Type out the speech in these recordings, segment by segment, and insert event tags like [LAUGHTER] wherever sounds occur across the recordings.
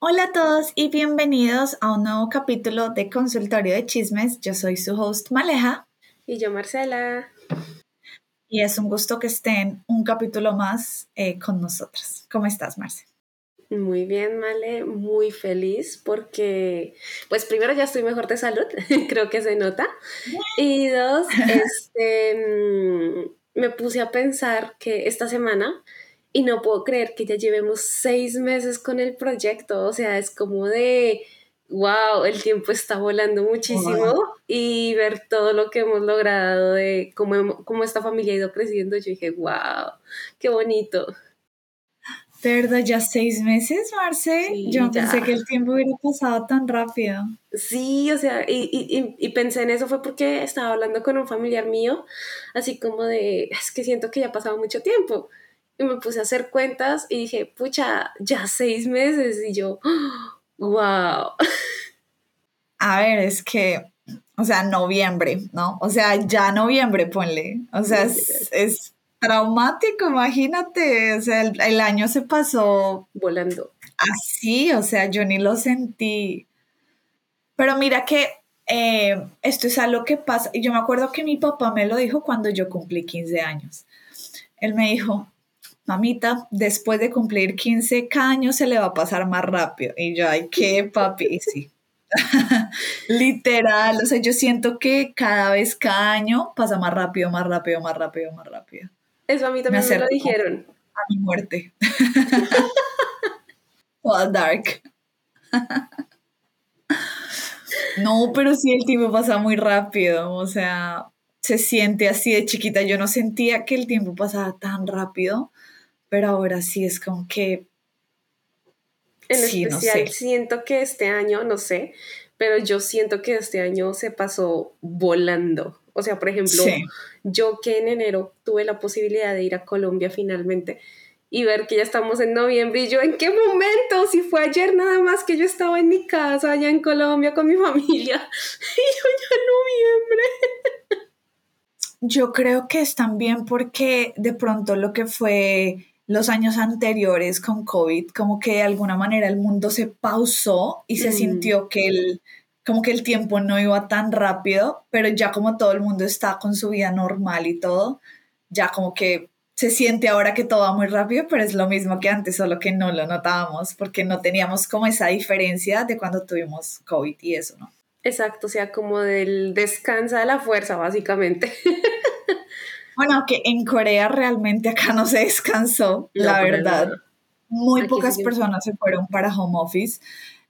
Hola a todos y bienvenidos a un nuevo capítulo de Consultorio de Chismes. Yo soy su host Maleja. Y yo Marcela. Y es un gusto que estén un capítulo más eh, con nosotras. ¿Cómo estás, Marce? Muy bien, Male, muy feliz porque, pues primero ya estoy mejor de salud, [LAUGHS] creo que se nota. Y dos, [LAUGHS] este, mm, me puse a pensar que esta semana y no puedo creer que ya llevemos seis meses con el proyecto, o sea, es como de, wow, el tiempo está volando muchísimo y ver todo lo que hemos logrado, de cómo, cómo esta familia ha ido creciendo, yo dije, wow, qué bonito. ¿De verdad ya seis meses, Marce? yo pensé que el tiempo hubiera pasado tan rápido. Sí, o sea, y, y, y, pensé en eso fue porque estaba hablando con un familiar mío, así como de, es que siento que ya ha pasado mucho tiempo y me puse a hacer cuentas y dije, pucha, ya seis meses y yo, [GASPS] wow. [LAUGHS] A ver, es que, o sea, noviembre, ¿no? O sea, ya noviembre, ponle. O sea, es, traumático, imagínate. O sea, el, año se pasó volando. Así, o sea, yo ni lo sentí. Pero mira que eh, esto es algo que pasa. Y yo me acuerdo que mi papá me lo dijo cuando yo cumplí 15 años. Él me dijo, mamita, después de cumplir 15 años se le va a pasar más rápido. Y yo, ay, qué papi, sí. [LAUGHS] Literal, o sea, yo siento que cada vez, cada año pasa más rápido, más rápido, más rápido, más rápido. Eso a mí también me, lo dijeron. A mi muerte. [LAUGHS] Toda dark. [LAUGHS] no, pero sí el tiempo pasa muy rápido, o sea, se siente así de chiquita. Yo no sentía que el tiempo pasaba tan rápido pero ahora sí es como que... En especial, siento que este año, no sé, pero yo siento que este año se pasó volando. O sea, por ejemplo, yo que en enero tuve la posibilidad de ir a Colombia finalmente y ver que ya estamos en noviembre y yo en qué momento, si fue ayer nada más que yo estaba en mi casa allá en Colombia con mi familia [LAUGHS] y yo ya en noviembre. Yo creo que es también porque de pronto lo que fue los años anteriores con COVID, como que de alguna manera el mundo se pausó y se sintió que el, como que el tiempo no iba tan rápido, pero ya como todo el mundo está con su vida normal y todo, ya como que se siente ahora que todo va muy rápido, pero es lo mismo que antes, solo que no lo notábamos porque no teníamos como esa diferencia de cuando tuvimos COVID y eso, ¿no? Exacto, o sea, como del descansa de la fuerza, básicamente. [LAUGHS] Bueno, que en Corea realmente acá no se descansó, la verdad. Muy pocas personas se fueron para home office.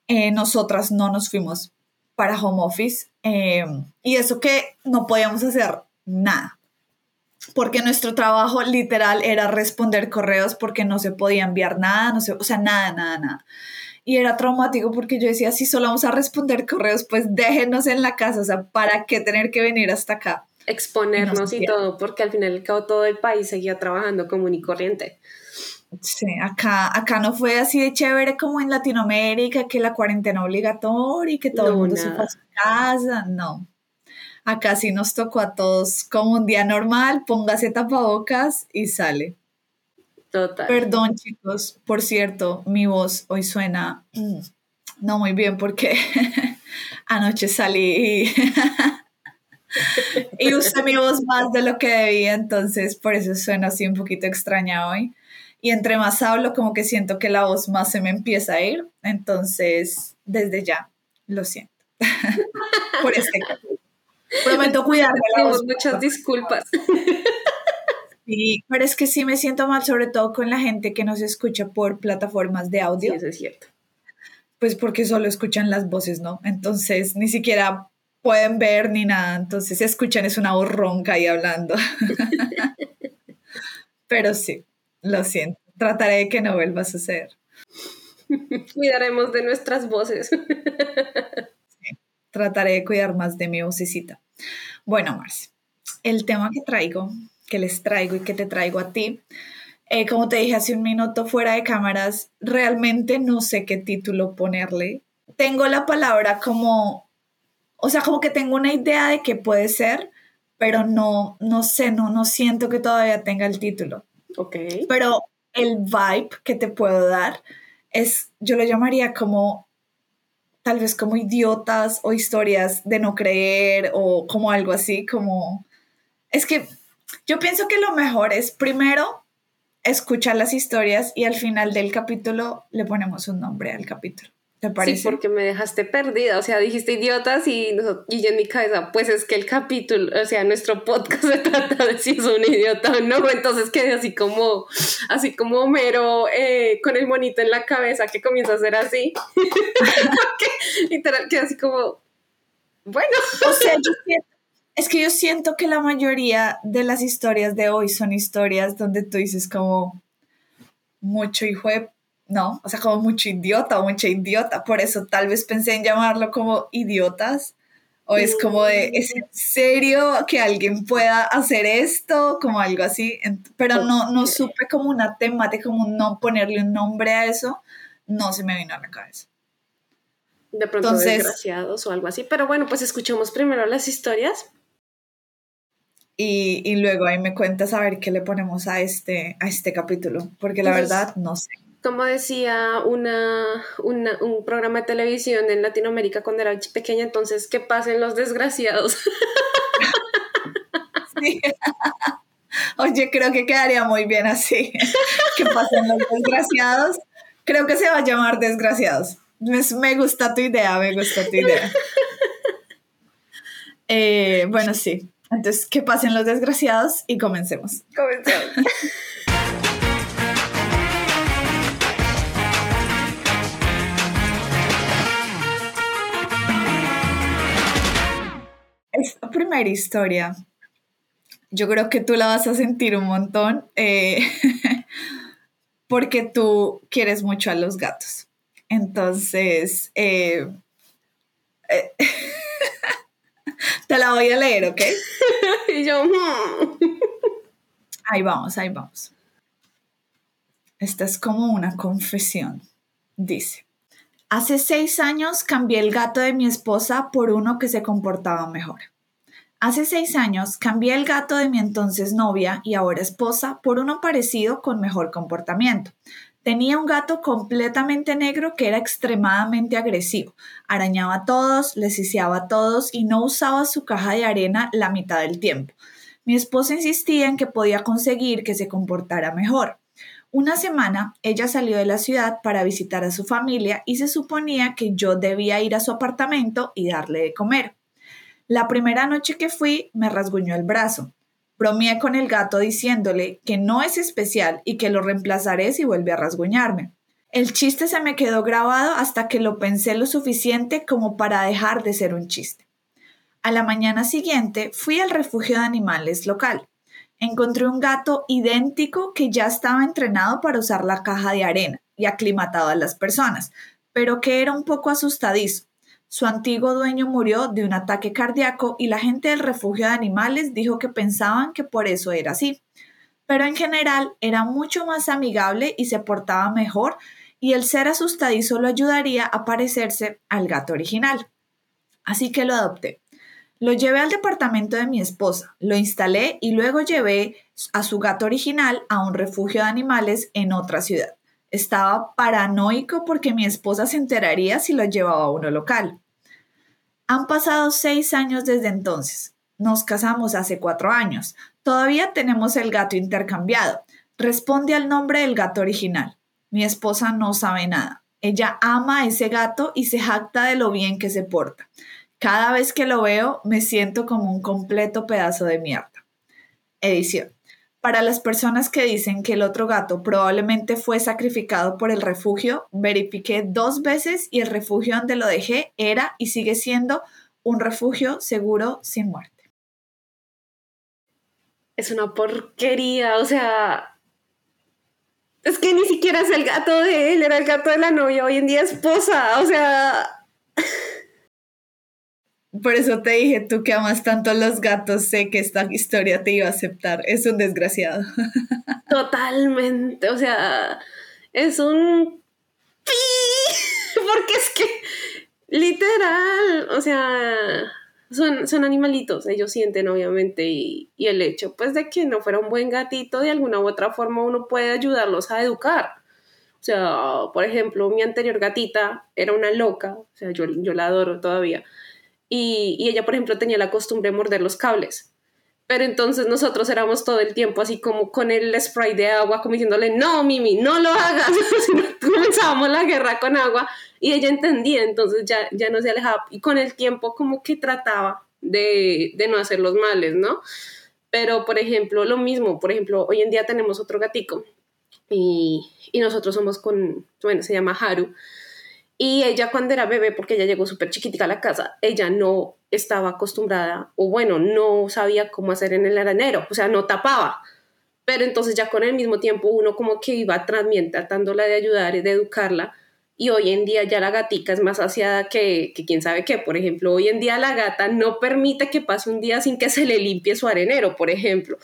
Eh, nosotras no nos fuimos para home office. Eh, y eso que no podíamos hacer nada. Porque nuestro trabajo literal era responder correos porque no se podía enviar nada, no o sea, nada, nada, nada. Y era traumático porque yo decía, si solo vamos a responder correos, pues déjenos en la casa, o sea, ¿para qué tener que venir hasta acá? Exponernos y, todo, porque al final y al cabo todo el país seguía trabajando común y corriente. Sí, acá, acá no fue así de chévere como en Latinoamérica, que la cuarentena obligatoria y que todo el mundo se fue a su casa, no. Acá sí nos tocó a todos como un día normal, póngase tapabocas y sale. Total. Perdón, chicos, por cierto, mi voz hoy suena mm, no muy bien porque [LAUGHS] anoche salí y [LAUGHS] [LAUGHS] y usé mi voz más de lo que debía, entonces por eso suena así un poquito extraña hoy. Y entre más hablo, como que siento que la voz más se me empieza a ir, entonces desde ya lo siento. [LAUGHS] por este Prometo cuidarme Muchas disculpas. [LAUGHS] Sí, pero es que sí me siento mal, sobre todo con la gente que nos escucha por plataformas de audio. Sí, eso es cierto. Pues porque solo escuchan las voces, ¿no? Entonces ni siquiera pueden ver ni nada, entonces escuchan es una voz ronca ahí hablando. [LAUGHS] Pero sí, lo siento, trataré de que no vuelva a suceder. Cuidaremos de nuestras voces. [LAUGHS] trataré de cuidar más de mi vocecita. Bueno, Marce, el tema que traigo, que les traigo y que te traigo a ti, eh, como te dije hace un minuto fuera de cámaras, realmente no sé qué título ponerle. Tengo la palabra como o sea, como que tengo una idea de qué puede ser, pero no, no sé, no, no siento que todavía tenga el título. Ok. Pero el vibe que te puedo dar es, yo lo llamaría como tal vez como idiotas o historias de no creer o como algo así, como... Es que yo pienso que lo mejor es primero escuchar las historias y al final del capítulo le ponemos un nombre al capítulo. ¿Te parece? Sí, porque me dejaste perdida, o sea, dijiste idiotas y, y yo en mi cabeza, pues es que el capítulo, o sea, nuestro podcast [LAUGHS] se trata de si es un idiota o no, entonces quedé así como, así como Homero eh, con el monito en la cabeza que comienza a hacer así, [LAUGHS] literal, quedé así como, bueno. O sea, yo siento, es que yo siento que la mayoría de las historias de hoy son historias donde tú dices como mucho hijo de no, o sea, como mucho idiota o mucha idiota, por eso tal vez pensé en llamarlo como idiotas, o es como de, ¿es en serio que alguien pueda hacer esto? Como algo así, pero no, no supe como una temática, como no ponerle un nombre a eso, no se me vino a la cabeza. De pronto desgraciados o algo así, pero bueno, pues escuchemos primero las historias. Y, y, luego ahí me cuentas a ver qué le ponemos a este, a este capítulo, porque la verdad no sé como decía una, un programa de televisión en Latinoamérica cuando era pequeña, entonces que pasen los desgraciados. [LAUGHS] Oye, creo que quedaría muy bien así. [LAUGHS] que pasen los desgraciados. Creo que se va a llamar desgraciados. Me, gusta tu idea, me gusta tu idea. [LAUGHS] Eh, bueno, sí. Entonces, que pasen los desgraciados y comencemos. Comencemos. Esta primera historia, yo creo que tú la vas a sentir un montón eh, [LAUGHS] porque tú quieres mucho a los gatos. Entonces, eh, eh, [LAUGHS] te la voy a leer, ¿ok? [LAUGHS] y yo... Hmm". ahí vamos, ahí vamos. Esta es como una confesión. Dice, Hace seis años cambié el gato de mi esposa por uno que se comportaba mejor. Hace seis años cambié el gato de mi entonces novia y ahora esposa por uno parecido con mejor comportamiento. Tenía un gato completamente negro que era extremadamente agresivo. Arañaba a todos, les a todos y no usaba su caja de arena la mitad del tiempo. Mi esposa insistía en que podía conseguir que se comportara mejor. Una semana ella salió de la ciudad para visitar a su familia y se suponía que yo debía ir a su apartamento y darle de comer. La primera noche que fui me rasguñó el brazo. Bromeé con el gato diciéndole que no es especial y que lo reemplazaré si vuelve a rasguñarme. El chiste se me quedó grabado hasta que lo pensé lo suficiente como para dejar de ser un chiste. A la mañana siguiente fui al refugio de animales local encontré un gato idéntico que ya estaba entrenado para usar la caja de arena y aclimatado a las personas, pero que era un poco asustadizo. Su antiguo dueño murió de un ataque cardíaco y la gente del refugio de animales dijo que pensaban que por eso era así. Pero en general era mucho más amigable y se portaba mejor y el ser asustadizo lo ayudaría a parecerse al gato original. Así que lo adopté. Lo llevé al departamento de mi esposa, lo instalé y luego llevé a su gato original a un refugio de animales en otra ciudad. Estaba paranoico porque mi esposa se enteraría si lo llevaba a uno local. Han pasado seis años desde entonces. Nos casamos hace cuatro años. Todavía tenemos el gato intercambiado. Responde al nombre del gato original. Mi esposa no sabe nada. Ella ama a ese gato y se jacta de lo bien que se porta. Cada vez que lo veo me siento como un completo pedazo de mierda. Edición. Para las personas que dicen que el otro gato probablemente fue sacrificado por el refugio, verifiqué dos veces y el refugio donde lo dejé era y sigue siendo un refugio seguro sin muerte. Es una porquería, o sea, es que ni siquiera es el gato de él, era el gato de la novia, hoy en día esposa, o sea... Por eso te dije, tú que amas tanto a los gatos, sé que esta historia te iba a aceptar. Es un desgraciado. [LAUGHS] Totalmente, o sea, es un... [LAUGHS] Porque es que, literal, o sea, son, son animalitos, ellos sienten obviamente y, y el hecho pues de que no fuera un buen gatito, de alguna u otra forma uno puede ayudarlos a educar O sea, por ejemplo, mi anterior gatita era una loca, o sea, yo, yo la adoro todavía. Y, y ella, por ejemplo, tenía la costumbre de morder los cables. Pero entonces nosotros éramos todo el tiempo así como con el spray de agua, como diciéndole, no, Mimi, no lo hagas. [LAUGHS] Comenzábamos la guerra con agua y ella entendía, entonces ya, ya no se alejaba. Y con el tiempo como que trataba de, de no hacer los males, ¿no? Pero, por ejemplo, lo mismo, por ejemplo, hoy en día tenemos otro gatico y, y nosotros somos con, bueno, se llama Haru. Y ella cuando era bebé, porque ella llegó súper chiquitica a la casa, ella no estaba acostumbrada, o bueno, no sabía cómo hacer en el aranero, o sea, no tapaba. Pero entonces ya con el mismo tiempo uno como que iba también tratándola de ayudar y de educarla. Y hoy en día ya la gatica es más saciada que, que quién sabe qué. Por ejemplo, hoy en día la gata no permite que pase un día sin que se le limpie su arenero, por ejemplo.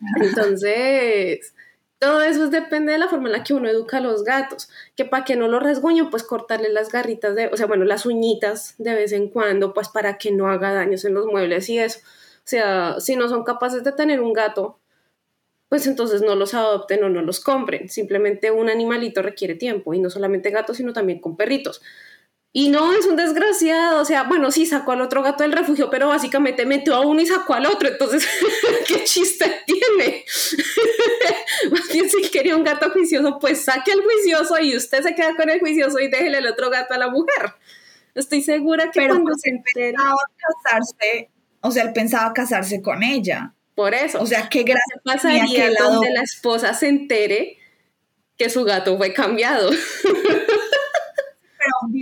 [LAUGHS] Entonces, todo eso depende de la forma en la que uno educa a los gatos, que para que no lo resguñen, pues cortarle las garritas, de, o sea, bueno, las uñitas de vez en cuando, pues para que no haga daños en los muebles y eso. O sea, si no son capaces de tener un gato, pues entonces no los adopten o no los compren. Simplemente un animalito requiere tiempo y no solamente gatos, sino también con perritos. Y no, es un desgraciado, o sea, bueno, sí sacó al otro gato del refugio, pero básicamente metió a uno y sacó al otro, entonces, [LAUGHS] ¿qué chiste tiene? [LAUGHS] Más bien si quería un gato juicioso, pues saque al juicioso y usted se queda con el juicioso y déjele el otro gato a la mujer. Estoy segura que pero cuando pues se pensaba casarse, o sea, él pensaba casarse con ella. Por eso. O sea, qué gracia pasaría donde la esposa se entere que su gato fue cambiado. [LAUGHS]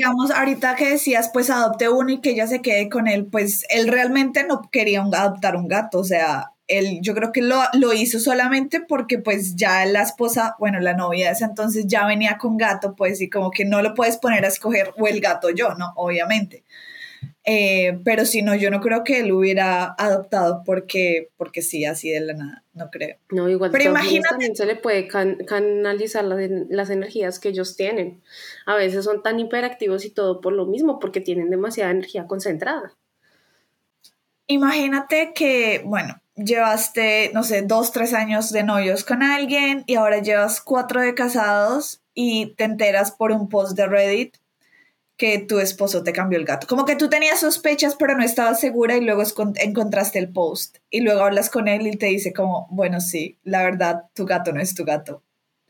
digamos, ahorita que decías, pues adopte uno y que ella se quede con él, pues él realmente no quería adoptar un gato, o sea, él yo creo que lo, lo, hizo solamente porque pues ya la esposa, bueno, la novia de ese entonces ya venía con gato, pues y como que no lo puedes poner a escoger o el gato yo, ¿no? Obviamente. Eh, pero si no, yo no creo que él hubiera adoptado porque, porque sí, así de la nada, no creo. No, igual pero imagínate. También se le puede canalizar las, las, energías que ellos tienen. A veces son tan hiperactivos y todo por lo mismo, porque tienen demasiada energía concentrada. Imagínate que, bueno, llevaste, no sé, dos, tres años de novios con alguien y ahora llevas cuatro de casados y te enteras por un post de Reddit que tu esposo te cambió el gato. Como que tú tenías sospechas, pero no estabas segura y luego encontraste el post. Y luego hablas con él y te dice como, bueno, sí, la verdad, tu gato no es tu gato.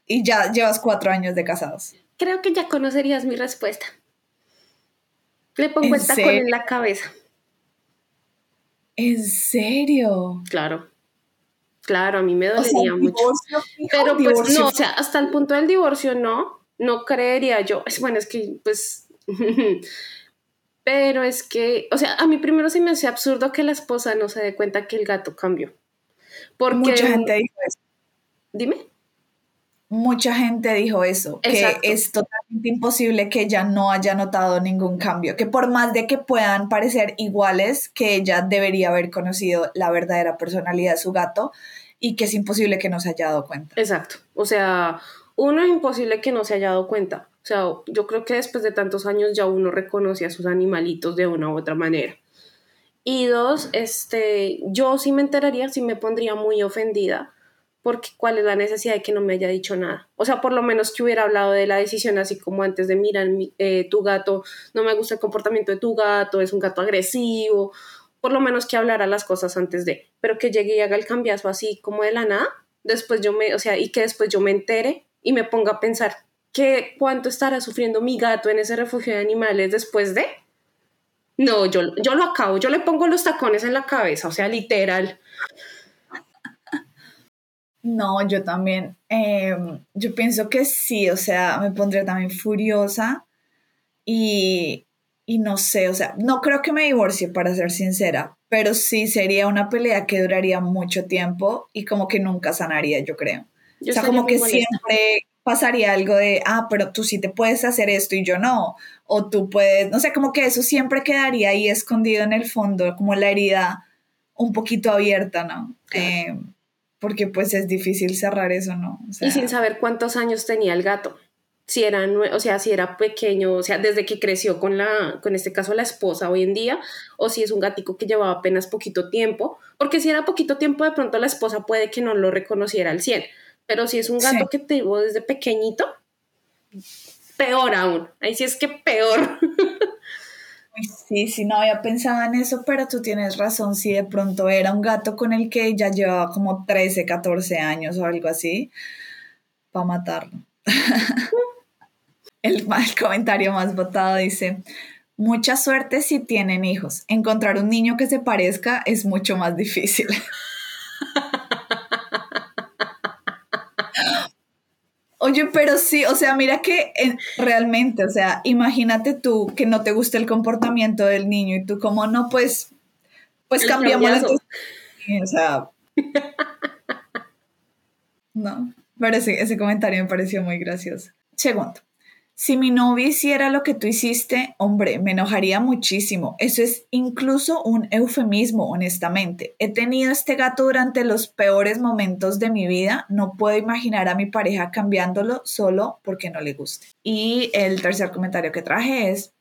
Y ya llevas cuatro años de casados. Creo que ya conocerías mi respuesta. Le pongo el tacón en la cabeza. ¿En serio? Claro. Claro, a mí me dolería mucho. Pero pues no, o sea, hasta el punto del divorcio no, no creería yo. Es bueno, es que pues [LAUGHS] Pero es que, o sea, a mí primero se me hace absurdo que la esposa no se dé cuenta que el gato cambió. Porque, Mucha gente dijo eso. Dime. Mucha gente dijo eso, que es totalmente imposible que ella no haya notado ningún cambio, que por más de que puedan parecer iguales, que ella debería haber conocido la verdadera personalidad de su gato y que es imposible que no se haya dado cuenta. Exacto, o sea, uno es imposible que no se haya dado cuenta, o sea, yo creo que después de tantos años ya uno reconoce a sus animalitos de una u otra manera. Y dos, este, yo sí me enteraría, sí me pondría muy ofendida, porque cuál es la necesidad de que no me haya dicho nada. O sea, por lo menos que hubiera hablado de la decisión así como antes de, mira, eh, tu gato, no me gusta el comportamiento de tu gato, es un gato agresivo, por lo menos que hablara las cosas antes de, pero que llegue y haga el cambiazo así como de la nada, después yo me, o sea, y que después yo me entere y me ponga a pensar, que cuánto estará sufriendo mi gato en ese refugio de animales después de... No, yo, yo lo acabo, yo le pongo los tacones en la cabeza, o sea, literal. No, yo también. Em, yo pienso que sí, o sea, me pondría también furiosa y, y no sé, o sea, no creo que me divorcie, para ser sincera, pero sí sería una pelea que duraría mucho tiempo y como que nunca sanaría, yo creo. o sea, como que siempre pasaría algo de, ah, pero tú sí te puedes hacer esto y yo no, o tú puedes, no sé, como que eso siempre quedaría ahí escondido en el fondo, como la herida un poquito abierta, ¿no? Eh, porque pues es difícil cerrar eso, ¿no? y sin saber cuántos años tenía el gato. Si era, o sea, si era pequeño, o sea, desde que creció con la, con este caso la esposa hoy en día, o si es un gatico que llevaba apenas poquito tiempo, porque si era poquito tiempo, de pronto la esposa puede que no lo reconociera al 100, pero si es un gato que te desde pequeñito, peor aún. Ahí sí es que peor. Sí, sí, no había pensado en eso, pero tú tienes razón, si de pronto era un gato con el que ya llevaba como 13, 14 años o algo así, para matarlo. [LAUGHS] el, el comentario más votado dice, mucha suerte si tienen hijos, encontrar un niño que se parezca es mucho más difícil. [LAUGHS] Oye, pero sí, o sea, mira que eh, realmente, o sea, imagínate tú que no te gusta el comportamiento del niño y tú como no, pues, pues cambiamos la... O sea... [LAUGHS] no, pero ese comentario me pareció muy gracioso. Segundo, si mi novia hiciera lo que tú hiciste, hombre, me enojaría muchísimo. Eso es incluso un eufemismo, honestamente. He tenido este gato durante los peores momentos de mi vida. No puedo imaginar a mi pareja cambiándolo solo porque no le guste. Y el tercer comentario que traje es,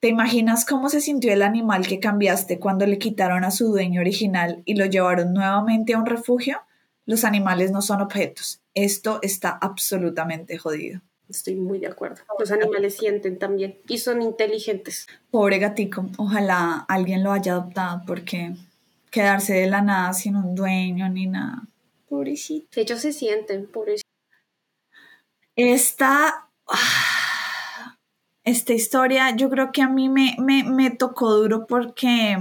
¿te imaginas cómo se sintió el animal que cambiaste cuando le quitaron a su dueño original y lo llevaron nuevamente a un refugio? Los animales no son objetos. Esto está absolutamente jodido. Estoy muy de acuerdo. Los animales sienten también y son inteligentes. Pobre gatico, ojalá alguien lo haya adoptado porque quedarse de la nada sin un dueño ni nada. Pobrecito. Ellos se sienten, pobrecito. Esta, esta historia yo creo que a mí me, me, me tocó duro porque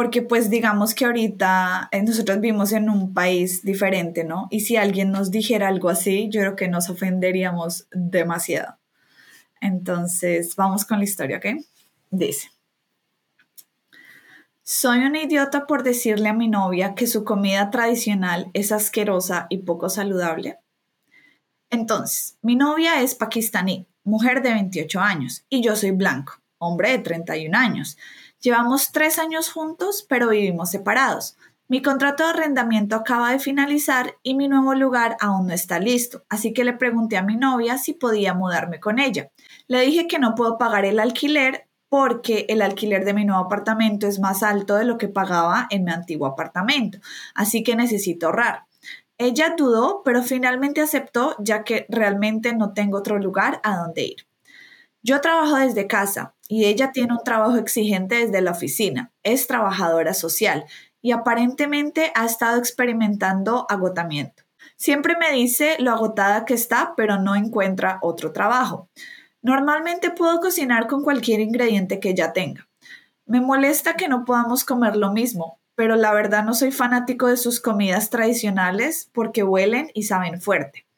porque pues digamos que ahorita eh, nosotros vivimos en un país diferente, ¿no? Y si alguien nos dijera algo así, yo creo que nos ofenderíamos demasiado. Entonces, vamos con la historia, ¿ok? Dice, soy una idiota por decirle a mi novia que su comida tradicional es asquerosa y poco saludable. Entonces, mi novia es pakistaní, mujer de 28 años, y yo soy blanco, hombre de 31 años. Llevamos tres años juntos, pero vivimos separados. Mi contrato de arrendamiento acaba de finalizar y mi nuevo lugar aún no está listo, así que le pregunté a mi novia si podía mudarme con ella. Le dije que no puedo pagar el alquiler porque el alquiler de mi nuevo apartamento es más alto de lo que pagaba en mi antiguo apartamento, así que necesito ahorrar. Ella dudó, pero finalmente aceptó ya que realmente no tengo otro lugar a donde ir. Yo trabajo desde casa y ella tiene un trabajo exigente desde la oficina. Es trabajadora social y aparentemente ha estado experimentando agotamiento. Siempre me dice lo agotada que está, pero no encuentra otro trabajo. Normalmente puedo cocinar con cualquier ingrediente que ella tenga. Me molesta que no podamos comer lo mismo, pero la verdad no soy fanático de sus comidas tradicionales porque huelen y saben fuerte.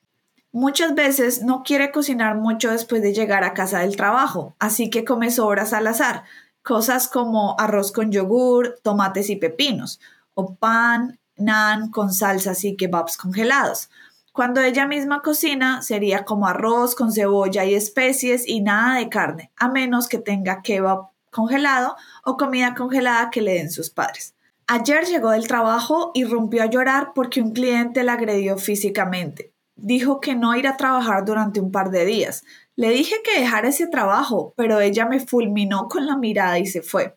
Muchas veces no quiere cocinar mucho después de llegar a casa del trabajo, así que come sobras al azar, cosas como arroz con yogur, tomates y pepinos, o pan, nan con salsas y kebabs congelados. Cuando ella misma cocina, sería como arroz con cebolla y especies y nada de carne, a menos que tenga kebab congelado o comida congelada que le den sus padres. Ayer llegó del trabajo y rompió a llorar porque un cliente la agredió físicamente dijo que no irá a trabajar durante un par de días. Le dije que dejara ese trabajo, pero ella me fulminó con la mirada y se fue.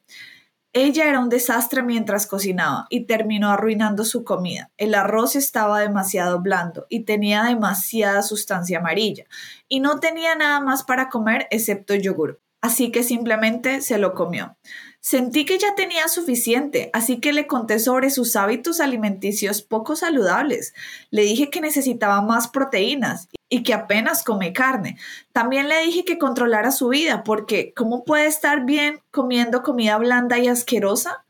Ella era un desastre mientras cocinaba y terminó arruinando su comida. El arroz estaba demasiado blando y tenía demasiada sustancia amarilla y no tenía nada más para comer excepto yogur. Así que simplemente se lo comió. Sentí que ya tenía suficiente, así que le conté sobre sus hábitos alimenticios poco saludables. Le dije que necesitaba más proteínas y que apenas come carne. También le dije que controlara su vida, porque ¿cómo puede estar bien comiendo comida blanda y asquerosa?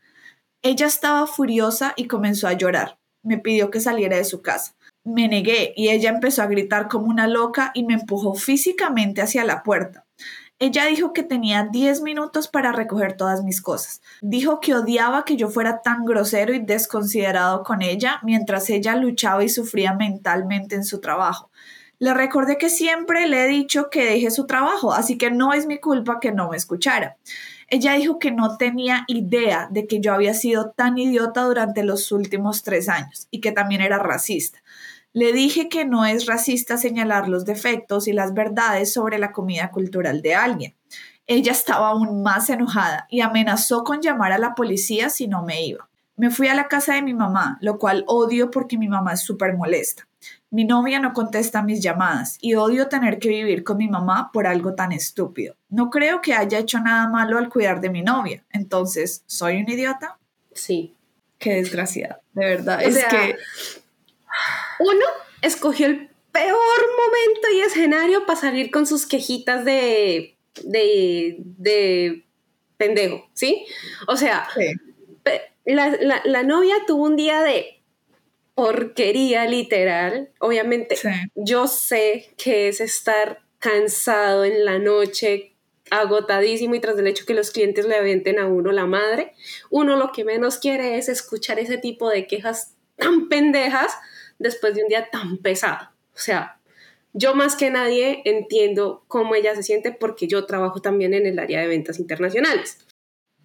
Ella estaba furiosa y comenzó a llorar. Me pidió que saliera de su casa. Me negué y ella empezó a gritar como una loca y me empujó físicamente hacia la puerta. Ella dijo que tenía 10 minutos para recoger todas mis cosas. Dijo que odiaba que yo fuera tan grosero y desconsiderado con ella mientras ella luchaba y sufría mentalmente en su trabajo. Le recordé que siempre le he dicho que deje su trabajo, así que no es mi culpa que no me escuchara. Ella dijo que no tenía idea de que yo había sido tan idiota durante los últimos tres años y que también era racista. Le dije que no es racista señalar los defectos y las verdades sobre la comida cultural de alguien. Ella estaba aún más enojada y amenazó con llamar a la policía si no me iba. Me fui a la casa de mi mamá, lo cual odio porque mi mamá es súper molesta. Mi novia no contesta mis llamadas y odio tener que vivir con mi mamá por algo tan estúpido. No creo que haya hecho nada malo al cuidar de mi novia. Entonces, ¿soy un idiota? Sí. Qué desgraciada, de verdad. es que uno escogió el peor momento y escenario para salir con sus quejitas de, de, de pendejo, ¿sí? O sea, la, novia tuvo un día de porquería literal. Obviamente, yo sé que es estar cansado en la noche, agotadísimo y tras el hecho que los clientes le avienten a uno la madre, uno lo que menos quiere es escuchar ese tipo de quejas tan pendejas después de un día tan pesado. O sea, yo más que nadie entiendo cómo ella se siente porque yo trabajo también en el área de ventas internacionales.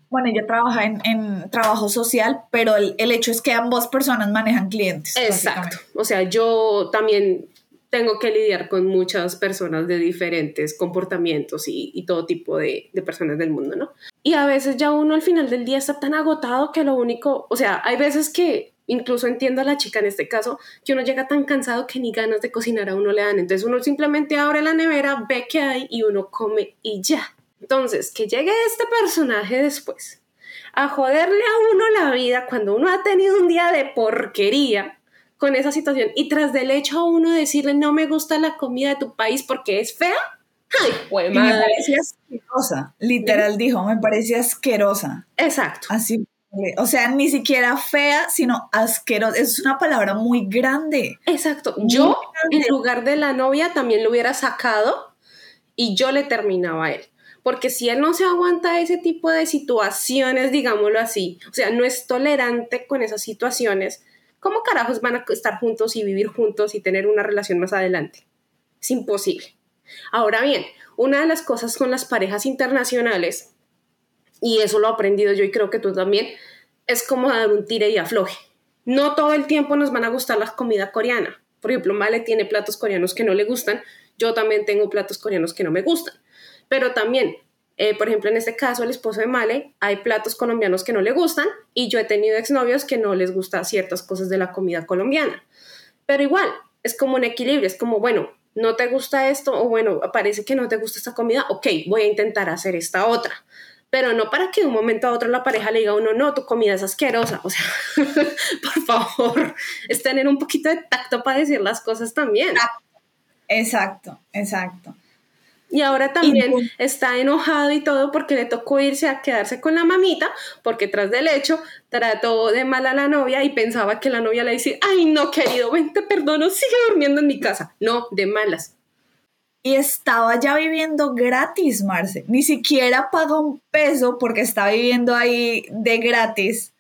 Bueno, ella trabaja en, trabajo social, pero el, hecho es que ambas personas manejan clientes. Exacto. O sea, yo también tengo que lidiar con muchas personas de diferentes comportamientos y, todo tipo de, de, personas del mundo, ¿no? Y a veces ya uno al final del día está tan agotado que lo único, o sea, hay veces que incluso entiendo a la chica en este caso, que uno llega tan cansado que ni ganas de cocinar a uno le dan. Entonces uno simplemente abre la nevera, ve qué hay y uno come y ya. Entonces, que llegue este personaje después a joderle a uno la vida cuando uno ha tenido un día de porquería con esa situación y tras del hecho a uno decirle no me gusta la comida de tu país porque es fea. Ay, pues Me parecía asquerosa. Literal dijo, me parecía asquerosa. Exacto. Así o sea, ni siquiera fea, sino asquerosa. Es una palabra muy grande. Exacto. Yo, en lugar de la novia, también lo hubiera sacado y yo le terminaba a él. Porque si él no se aguanta ese tipo de situaciones, digámoslo así, o sea, no es tolerante con esas situaciones, ¿cómo carajos van a estar juntos y vivir juntos y tener una relación más adelante? Es imposible. Ahora bien, una de las cosas con las parejas internacionales y eso lo he aprendido yo y creo que tú también, es como dar un tire y afloje. No todo el tiempo nos van a gustar la comida coreana. Por ejemplo, Male tiene platos coreanos que no le gustan, yo también tengo platos coreanos que no me gustan. Pero también, eh, por ejemplo, en este caso, el esposo de Male, hay platos colombianos que no le gustan y yo he tenido exnovios que no les gustan ciertas cosas de la comida colombiana. Pero igual, es como un equilibrio, es como, bueno, no te gusta esto o bueno, parece que no te gusta esta comida, ok, voy a intentar hacer esta otra pero no para que de un momento a otro la pareja le diga a uno, no, tu comida es asquerosa. O sea, [LAUGHS] por favor, es tener un poquito de tacto para decir las cosas también. Exacto, exacto. Y ahora también está enojado y todo porque le tocó irse a quedarse con la mamita, porque tras del hecho trató de mal a la novia y pensaba que la novia le decía, ay no querido, ven te perdono, sigue durmiendo en mi casa. No, de malas y estaba ya viviendo gratis, Marce. Ni siquiera pagó un peso porque estaba viviendo ahí de gratis.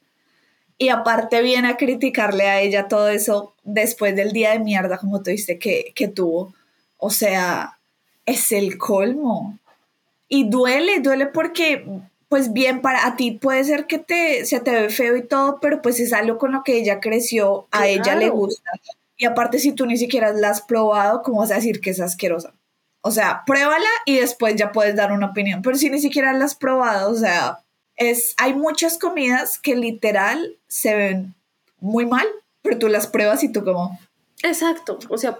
Y aparte viene a criticarle a ella todo eso después del día de mierda, como tú dijiste, que, que tuvo. O sea, es el colmo. Y duele, duele porque, pues bien, para a ti puede ser que te, se te ve feo y todo, pero pues es algo con lo que ella creció, a ella le gusta. Y aparte, si tú ni siquiera la has probado, ¿cómo vas a decir que es asquerosa? O sea, pruébala y después ya puedes dar una opinión. Pero si ni siquiera la has probado, o sea, es, hay muchas comidas que literal se ven muy mal, pero tú las pruebas y tú como... Exacto, o sea...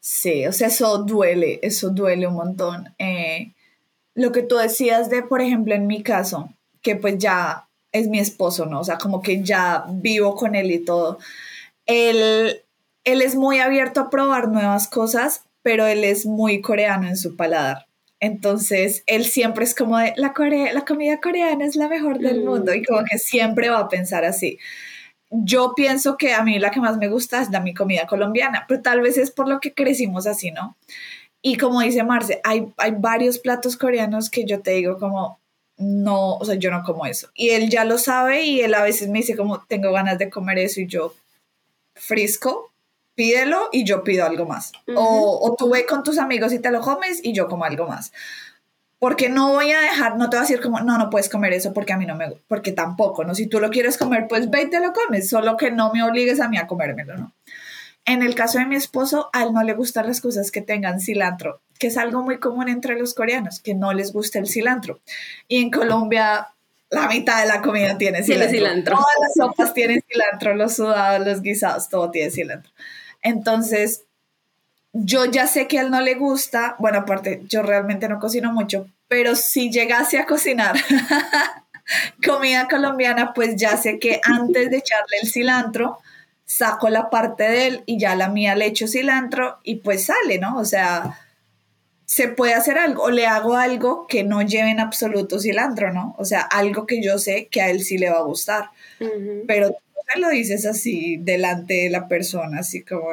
Sí, o sea, eso duele, eso duele un montón. Eh, lo que tú decías de, por ejemplo, en mi caso, que pues ya es mi esposo, ¿no? O sea, como que ya vivo con él y todo. Él, él es muy abierto a probar nuevas cosas, pero él es muy coreano en su paladar. Entonces, él siempre es como de, la, la comida coreana es la mejor del mundo y como que siempre va a pensar así. Yo pienso que a mí la que más me gusta es la mi comida colombiana, pero tal vez es por lo que crecimos así, ¿no? Y como dice Marce, hay, hay varios platos coreanos que yo te digo como, no, o sea, yo no como eso. Y él ya lo sabe y él a veces me dice como, tengo ganas de comer eso y yo, frisco, pídelo y yo pido algo más. o, o, tú ve con tus amigos y te lo comes y yo como algo más. Porque no voy a dejar, no te voy a decir como, no, no puedes comer eso porque a mí no me, porque tampoco, ¿no? Si tú lo quieres comer, pues ve y te lo comes, solo que no me obligues a mí a comérmelo, ¿no? En el caso de mi esposo, a él no le gustan las cosas que tengan cilantro, que es algo muy común entre los coreanos, que no les gusta el cilantro. Y en Colombia, la mitad de la comida tiene cilantro. Tiene cilantro. Todas las sopas tienen cilantro, los sudados, los guisados, todo tiene cilantro. Entonces, yo ya sé que a él no le gusta, bueno, aparte, yo realmente no cocino mucho, pero si llegase a cocinar [LAUGHS] comida colombiana, pues ya sé que antes de echarle el cilantro, saco la parte de él y ya la mía le echo cilantro y pues sale, ¿no? O sea, se puede hacer algo o le hago algo que no lleve en absoluto cilantro, ¿no? O sea, algo que yo sé que a él sí le va a gustar. Pero lo dices así delante de la persona, así como...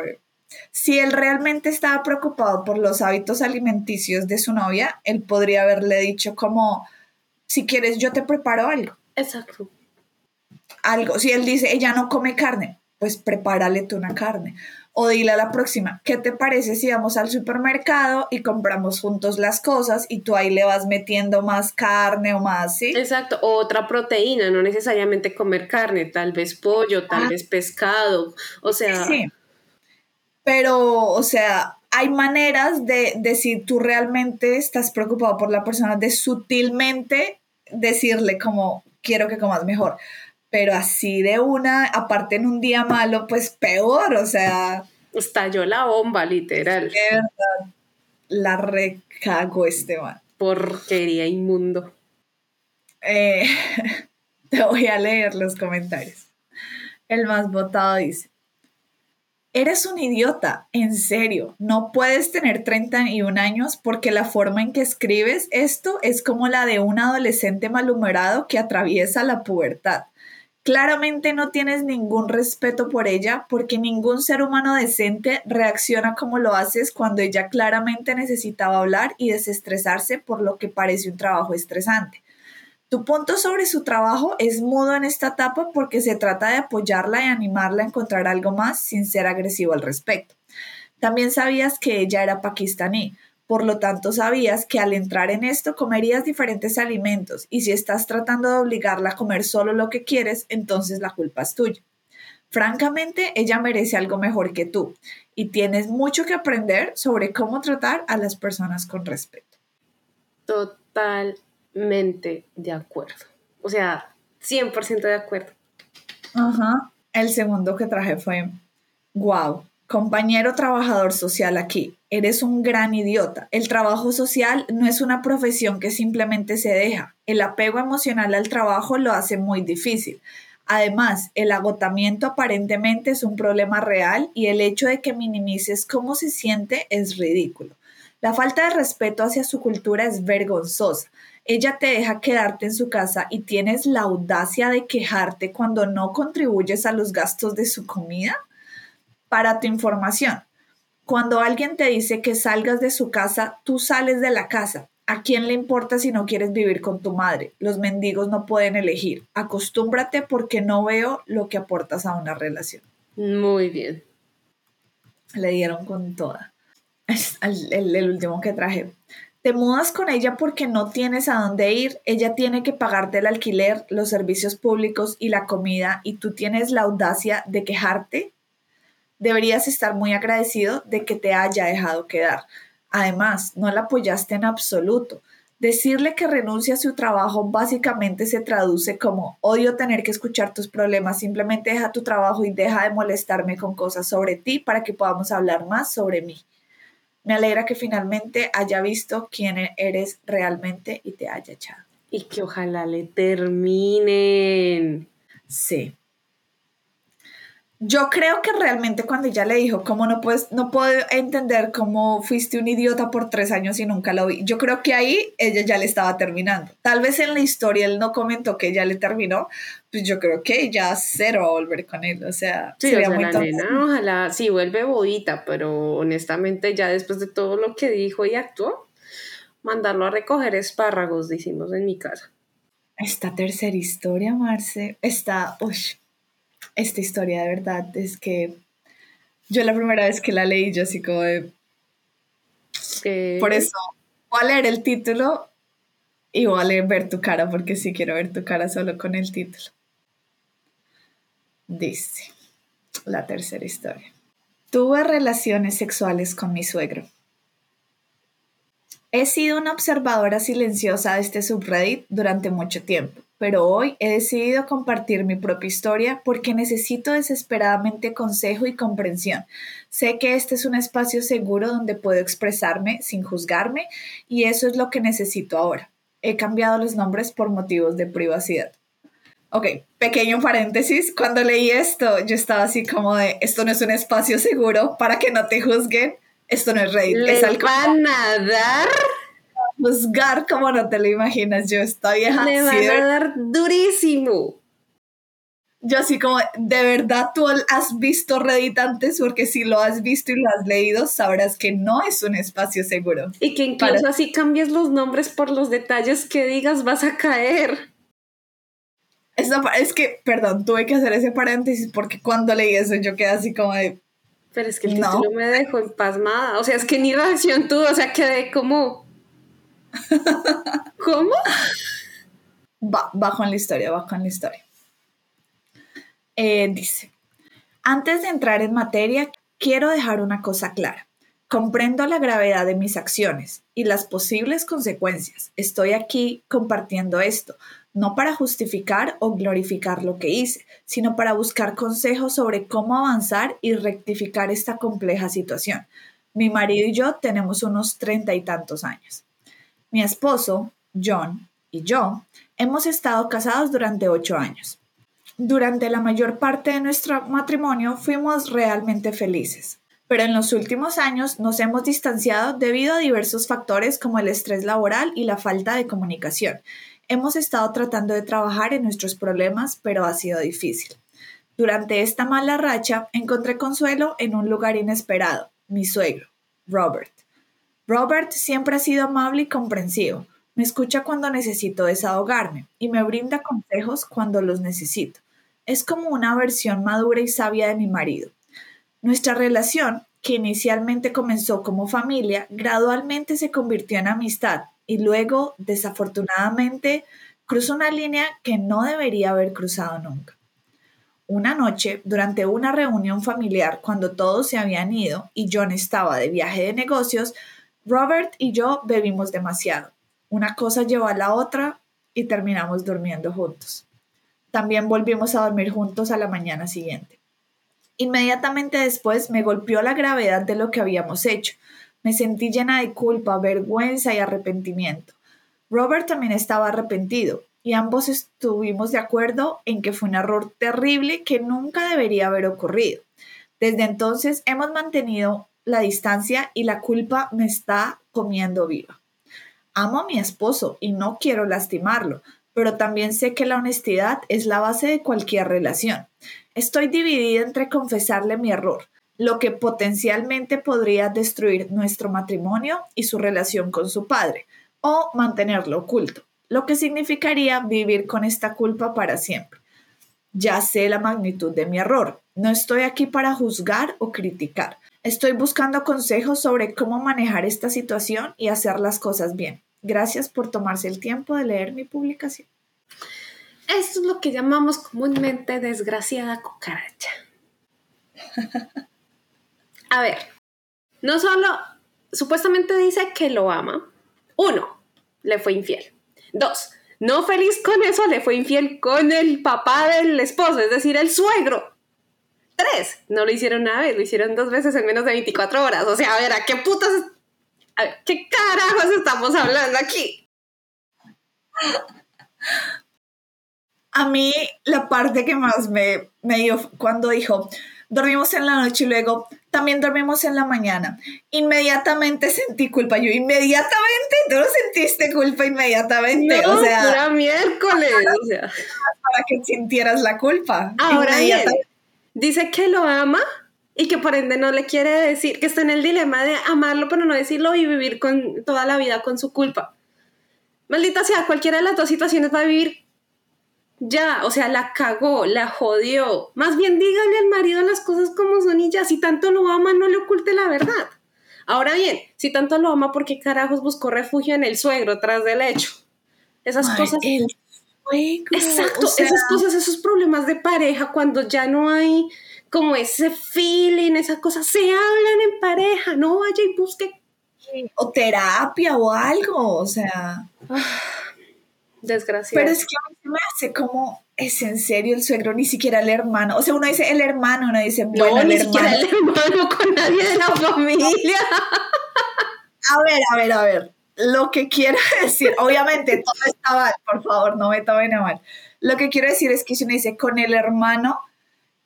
Si él realmente estaba preocupado por los hábitos alimenticios de su novia, él podría haberle dicho como, si quieres yo te preparo algo. Exacto. Algo, si él dice, ella no come carne, pues prepárale tú una carne. O dile a la próxima, ¿qué te parece si vamos al supermercado y compramos juntos las cosas y tú ahí le vas metiendo más carne o más, ¿sí? Exacto, o otra proteína, no necesariamente comer carne, tal vez pollo, tal ah. vez pescado, o sea... Sí, pero, o sea, hay maneras de, de si tú realmente estás preocupado por la persona, de sutilmente decirle como, quiero que comas mejor pero así de una, aparte en un día malo, pues peor, o sea. Estalló la bomba, literal. De verdad, la recago este man. Porquería inmundo. Eh, [LAUGHS] te voy a leer los comentarios. El más votado dice, Eres un idiota, en serio, no puedes tener 31 años porque la forma en que escribes esto es como la de un adolescente malhumorado que atraviesa la pubertad. Claramente no tienes ningún respeto por ella porque ningún ser humano decente reacciona como lo haces cuando ella claramente necesitaba hablar y desestresarse por lo que parece un trabajo estresante. Tu punto sobre su trabajo es mudo en esta etapa porque se trata de apoyarla y animarla a encontrar algo más sin ser agresivo al respecto. También sabías que ella era pakistaní, por lo tanto, sabías que al entrar en esto comerías diferentes alimentos y si estás tratando de obligarla a comer solo lo que quieres, entonces la culpa es tuya. Francamente, ella merece algo mejor que tú y tienes mucho que aprender sobre cómo tratar a las personas con respeto. Totalmente de acuerdo. O sea, 100% de acuerdo. Ajá. El segundo que traje fue, wow, Compañero trabajador social aquí, eres un gran idiota. El trabajo social no es una profesión que simplemente se deja. El apego emocional al trabajo lo hace muy difícil. Además, el agotamiento aparentemente es un problema real y el hecho de que minimices cómo se siente es ridículo. La falta de respeto hacia su cultura es vergonzosa. Ella te deja quedarte en su casa y tienes la audacia de quejarte cuando no contribuyes a los gastos de su comida. Para tu información, cuando alguien te dice que salgas de su casa, tú sales de la casa. ¿A quién le importa si no quieres vivir con tu madre? Los mendigos no pueden elegir. Acostúmbrate porque no veo lo que aportas a una relación. Muy bien. Le dieron con toda. El, el, último que traje. Te mudas con ella porque no tienes a dónde ir. Ella tiene que pagarte el alquiler, los servicios públicos y la comida y tú tienes la audacia de quejarte deberías estar muy agradecido de que te haya dejado quedar. Además, no la apoyaste en absoluto. Decirle que renuncia a su trabajo básicamente se traduce como odio tener que escuchar tus problemas, simplemente deja tu trabajo y deja de molestarme con cosas sobre ti para que podamos hablar más sobre mí. Me alegra que finalmente haya visto quién eres realmente y te haya echado. Y que ojalá le terminen. Sí, yo creo que realmente cuando ella le dijo, ¿cómo no puedes, no puedo entender cómo fuiste un idiota por tres años y nunca lo vi? Yo creo que ahí ella ya le estaba terminando. Tal vez en la historia él no comentó que ella le terminó, pues yo creo que ya cero va a volver con él. O sea, sería muy la ojalá sí vuelve bodita, pero honestamente ya después de todo lo que dijo y actuó, mandarlo a recoger espárragos, decimos en mi casa. Esta tercera historia, Marce, está, uy, esta historia de verdad es que yo la primera vez que la leí, yo así como de... Por eso voy a leer el título y voy a leer ver tu cara, porque sí quiero ver tu cara solo con el título. Dice la tercera historia. Tuve relaciones sexuales con mi suegro. He sido una observadora silenciosa de este subreddit durante mucho tiempo pero hoy he decidido compartir mi propia historia porque necesito desesperadamente consejo y comprensión. Sé que este es un espacio seguro donde puedo expresarme sin juzgarme y eso es lo que necesito ahora. He cambiado los nombres por motivos de privacidad. Ok, pequeño paréntesis, cuando leí esto yo estaba así como de, esto no es un espacio seguro para que no te juzguen, esto no es Reddit. ¿Le es van a dar? Juzgar como no te lo imaginas, yo esta vieja. Le van a dar durísimo. Yo así como, de verdad tú has visto Reddit antes, porque si lo has visto y lo has leído, sabrás que no es un espacio seguro. Y que incluso así cambies los nombres por los detalles que digas, vas a caer. es que, perdón, tuve que hacer ese paréntesis porque cuando leí eso yo quedé así como de... Pero es que el título me dejó empasmada. O sea, es que ni reacción tuvo, o sea, quedé como... [LAUGHS] ¿Cómo? Bajo en la historia, bajo en la historia. Eh, dice, antes de entrar en materia, quiero dejar una cosa clara. Comprendo la gravedad de mis acciones y las posibles consecuencias. Estoy aquí compartiendo esto, no para justificar o glorificar lo que hice, sino para buscar consejos sobre cómo avanzar y rectificar esta compleja situación. Mi marido y yo tenemos unos treinta y tantos años. Mi esposo, John, y yo hemos estado casados durante ocho años. Durante la mayor parte de nuestro matrimonio fuimos realmente felices, pero en los últimos años nos hemos distanciado debido a diversos factores como el estrés laboral y la falta de comunicación. Hemos estado tratando de trabajar en nuestros problemas, pero ha sido difícil. Durante esta mala racha encontré consuelo en un lugar inesperado, mi suegro, Robert. Robert siempre ha sido amable y comprensivo. Me escucha cuando necesito desahogarme y me brinda consejos cuando los necesito. Es como una versión madura y sabia de mi marido. Nuestra relación, que inicialmente comenzó como familia, gradualmente se convirtió en amistad y luego, desafortunadamente, cruzó una línea que no debería haber cruzado nunca. Una noche, durante una reunión familiar, cuando todos se habían ido y John estaba de viaje de negocios, Robert y yo bebimos demasiado. Una cosa llevó a la otra y terminamos durmiendo juntos. También volvimos a dormir juntos a la mañana siguiente. Inmediatamente después me golpeó la gravedad de lo que habíamos hecho. Me sentí llena de culpa, vergüenza y arrepentimiento. Robert también estaba arrepentido y ambos estuvimos de acuerdo en que fue un error terrible que nunca debería haber ocurrido. Desde entonces hemos mantenido la distancia y la culpa me está comiendo viva. Amo a mi esposo y no quiero lastimarlo, pero también sé que la honestidad es la base de cualquier relación. Estoy dividida entre confesarle mi error, lo que potencialmente podría destruir nuestro matrimonio y su relación con su padre, o mantenerlo oculto, lo que significaría vivir con esta culpa para siempre. Ya sé la magnitud de mi error. No estoy aquí para juzgar o criticar. Estoy buscando consejos sobre cómo manejar esta situación y hacer las cosas bien. Gracias por tomarse el tiempo de leer mi publicación. Esto es lo que llamamos comúnmente desgraciada cucaracha. A ver, no solo supuestamente dice que lo ama. Uno, le fue infiel. Dos, no feliz con eso, le fue infiel con el papá del esposo, es decir, el suegro. Tres, no lo hicieron una vez, lo hicieron dos veces en menos de 24 horas. O sea, a ver, ¿a qué putas a ver, ¿qué carajos estamos hablando aquí? A mí la parte que más me, me dio cuando dijo, dormimos en la noche y luego también dormimos en la mañana. Inmediatamente sentí culpa. Yo inmediatamente, tú no sentiste culpa inmediatamente. No, o sea, era miércoles. O sea. [LAUGHS] Para que sintieras la culpa. Ahora bien, dice que lo ama y que por ende no le quiere decir, que está en el dilema de amarlo pero no decirlo y vivir con toda la vida con su culpa. Maldita sea, cualquiera de las dos situaciones va a vivir ya, o sea, la cagó, la jodió. Más bien dígale al marido las cosas como son y ya, si tanto lo ama, no le oculte la verdad. Ahora bien, si tanto lo ama, ¿por qué carajos buscó refugio en el suegro tras del hecho? Esas cosas... El Exacto, esas cosas, esos problemas de pareja, cuando ya no hay como ese feeling, esa cosa, se hablan en pareja, no vaya y busque. O terapia o algo, o sea. Desgraciado. Pero es que a mí se me hace como, es en serio el suegro, ni siquiera el hermano. O sea, uno dice el hermano, uno dice, bueno, el ni hermano. siquiera el hermano con nadie de la familia. A ver, a ver, a ver. Lo que quiero [LAUGHS] decir, obviamente todo está mal, por favor, no me tomen a mal. Lo que quiero decir es que si uno dice con el hermano,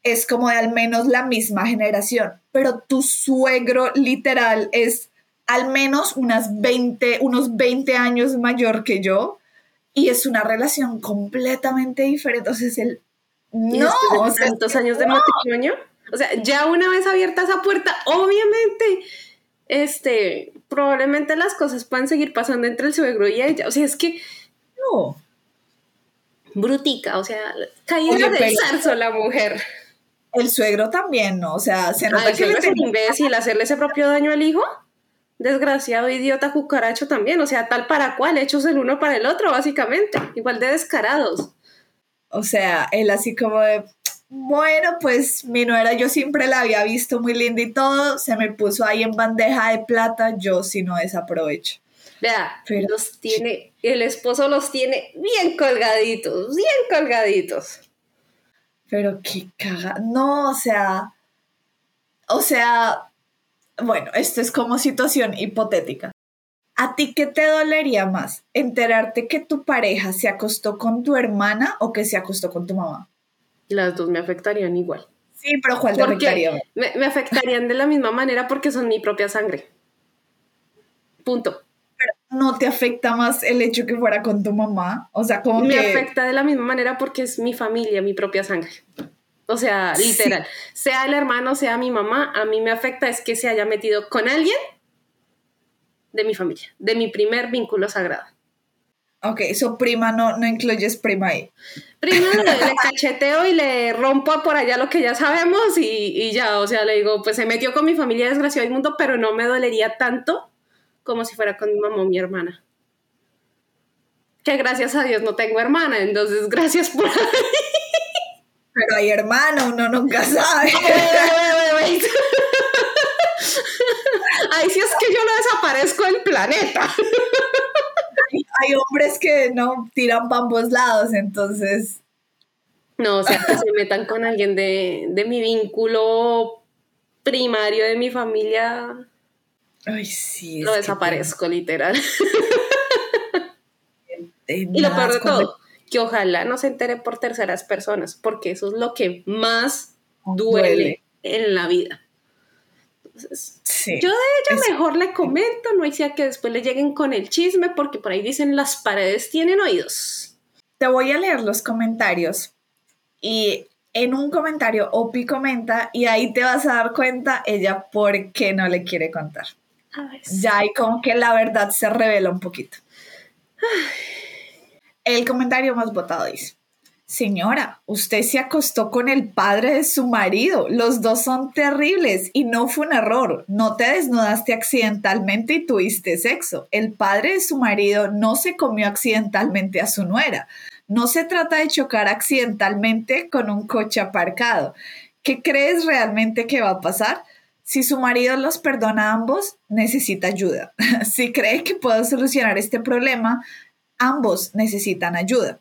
es como de al menos la misma generación, pero tu suegro literal es al menos unas 20, unos 20 años mayor que yo y es una relación completamente diferente. Entonces, el... No, o sea, tantos años de matrimonio. O sea, ya una vez abierta esa puerta, obviamente, este, probablemente las cosas puedan seguir pasando entre el suegro y ella. O sea, es que... No brutica, o sea, caída del zarzo la mujer. El suegro también, ¿no? O sea, se nota que es un imbécil hacerle ese propio daño al hijo. Desgraciado, idiota, cucaracho también. O sea, tal para cual, hechos el uno para el otro, básicamente. Igual de descarados. O sea, él así como de, bueno, pues mi nuera yo siempre la había visto muy linda y todo, se me puso ahí en bandeja de plata, yo si no desaprovecho. Vea, los tiene, el esposo los tiene bien colgaditos, bien colgaditos. Pero qué caga. No, o sea. O sea. Bueno, esto es como situación hipotética. ¿A ti qué te dolería más? ¿Enterarte que tu pareja se acostó con tu hermana o que se acostó con tu mamá? Las dos me afectarían igual. Sí, pero ¿cuál te afectaría? Me, me afectarían de la misma manera porque son mi propia sangre. Punto no te afecta más el hecho que fuera con tu mamá? O sea, como Me afecta de la misma manera porque es mi familia, mi propia sangre. O sea, literal. Sea el hermano, sea mi mamá, a mí me afecta es que se haya metido con alguien de mi familia, de mi primer vínculo sagrado. Ok, eso prima no, no incluyes prima ahí. Prima [LAUGHS] le, cacheteo y le rompo por allá lo que ya sabemos y, y, ya, o sea, le digo, pues se metió con mi familia desgraciado del mundo, pero no me dolería tanto como si fuera con mi mamá o mi hermana. Que gracias a Dios no tengo hermana, entonces gracias por Pero hay hermano, uno nunca sabe. Ay, si es que yo no desaparezco del planeta. Que no tiran para ambos lados, entonces. No, o sea, que se metan con alguien de, de mi vínculo primario de mi familia Ay, sí. Lo desaparezco, literal. y lo peor de todo, que ojalá no se entere por terceras personas, porque eso es lo que más duele, en la vida. Yo de ella mejor le comento, no sea que después le lleguen con el chisme, porque por ahí dicen las paredes tienen oídos. Te voy a leer los comentarios y en un comentario Opi comenta y ahí te vas a dar cuenta ella por qué no le quiere contar. Ya hay como que la verdad se revela un poquito. El comentario más votado dice, Señora, usted se acostó con el padre de su marido. Los dos son terribles y no fue un error. No te desnudaste accidentalmente y tuviste sexo. El padre de su marido no se comió accidentalmente a su nuera. No se trata de chocar accidentalmente con un coche aparcado. ¿Qué crees realmente que va a pasar? Si su marido los perdona a ambos, necesita ayuda. [LAUGHS] si cree que puedo solucionar este problema, ambos necesitan ayuda.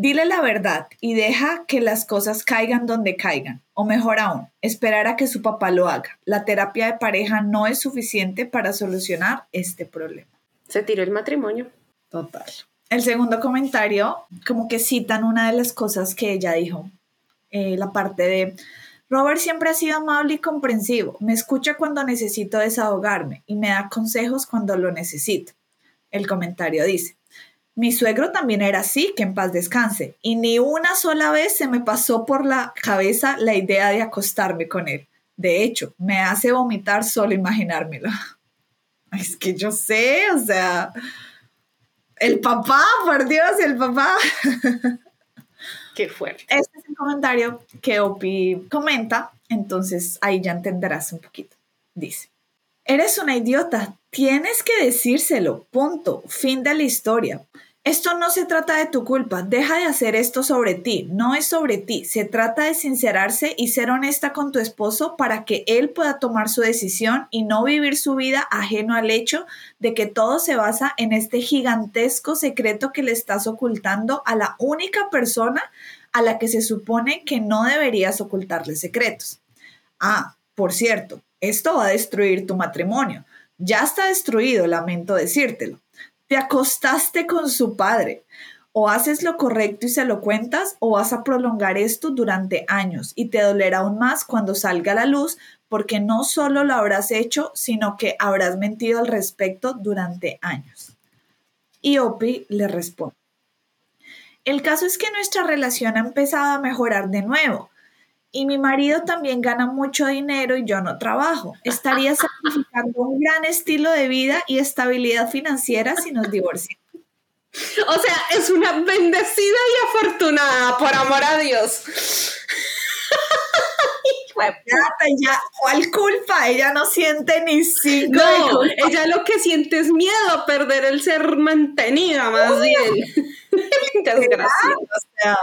Dile la verdad y deja que las cosas caigan donde caigan. O mejor aún, esperar a que su papá lo haga. La terapia de pareja no es suficiente para solucionar este problema. Se tiró el matrimonio. Total. El segundo comentario, como que citan una de las cosas que ella dijo, eh, la parte de Robert siempre ha sido amable y comprensivo. Me escucha cuando necesito desahogarme y me da consejos cuando lo necesito. El comentario dice, mi suegro también era así, que en paz descanse, y ni una sola vez se me pasó por la cabeza la idea de acostarme con él. De hecho, me hace vomitar solo imaginármelo. [LAUGHS] Es que yo sé, o sea, el papá, por Dios, el papá. [LAUGHS] Qué fuerte. Este es el comentario que Opi comenta, entonces ahí ya entenderás un poquito. Dice, eres una idiota, tienes que decírselo, punto, fin de la historia. Esto no se trata de tu culpa, deja de hacer esto sobre ti, no es sobre ti, se trata de sincerarse y ser honesta con tu esposo para que él pueda tomar su decisión y no vivir su vida ajeno al hecho de que todo se basa en este gigantesco secreto que le estás ocultando a la única persona a la que se supone que no deberías ocultarle secretos. Ah, por cierto, esto va a destruir tu matrimonio. Ya está destruido, lamento decírtelo. Te acostaste con su padre. O haces lo correcto y se lo cuentas, o vas a prolongar esto durante años y te dolerá aún más cuando salga a la luz, porque no solo lo habrás hecho, sino que habrás mentido al respecto durante años. Y Opie le responde, el caso es que nuestra relación ha empezado a mejorar de nuevo. Y mi marido también gana mucho dinero y yo no trabajo. Estaría sacrificando un gran estilo de vida y estabilidad financiera si nos divorciamos. O sea, es una bendecida y afortunada, por amor a Dios. ya, ¿cuál culpa? Ella no siente ni cinco. No, ella lo que siente es miedo a perder el ser mantenida, más bien. [LAUGHS] O sea,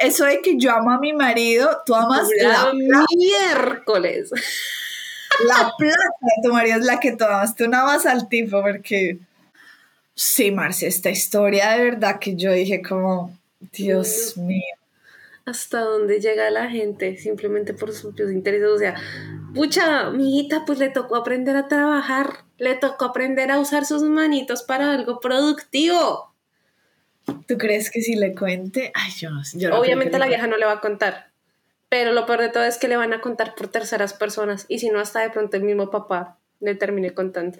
eso de que yo amo a mi marido, tú amas la, miércoles. La plata de tu marido es la que tú amas, tú no amas al tipo, porque sí, Marcia, esta historia de verdad que yo dije como, Dios mío. Hasta dónde llega la gente simplemente por sus propios intereses. O sea, pucha, mi hijita, pues le tocó aprender a trabajar, le tocó aprender a usar sus manitos para algo productivo. ¿Tú crees que si le cuente? Ay, yo no sé. Obviamente la vieja no le va a contar. Pero lo peor de todo es que le van a contar por terceras personas. Y si no, hasta de pronto el mismo papá le termine contando.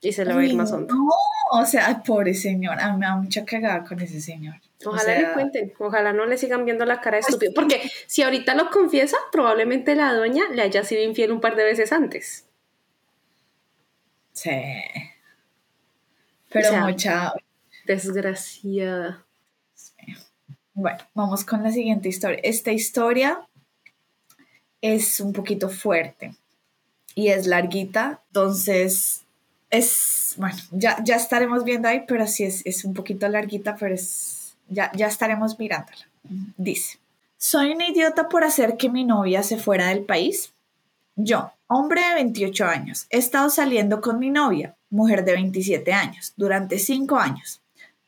Y se le va a ir más hondo. No, o sea, pobre señor. A mí me da mucha cagada con ese señor. Ojalá le cuenten. Ojalá no le sigan viendo la cara de estúpido. Porque si ahorita lo confiesa, probablemente la doña le haya sido infiel un par de veces antes. Sí. Pero mucha, Desgraciada. Bueno, vamos con la siguiente historia. Esta historia es un poquito fuerte y es larguita, entonces es, bueno, ya, ya estaremos viendo ahí, pero sí es, es un poquito larguita, pero es, ya, ya estaremos mirándola. Dice, soy una idiota por hacer que mi novia se fuera del país. Yo, hombre de 28 años, he estado saliendo con mi novia, mujer de 27 años, durante 5 años.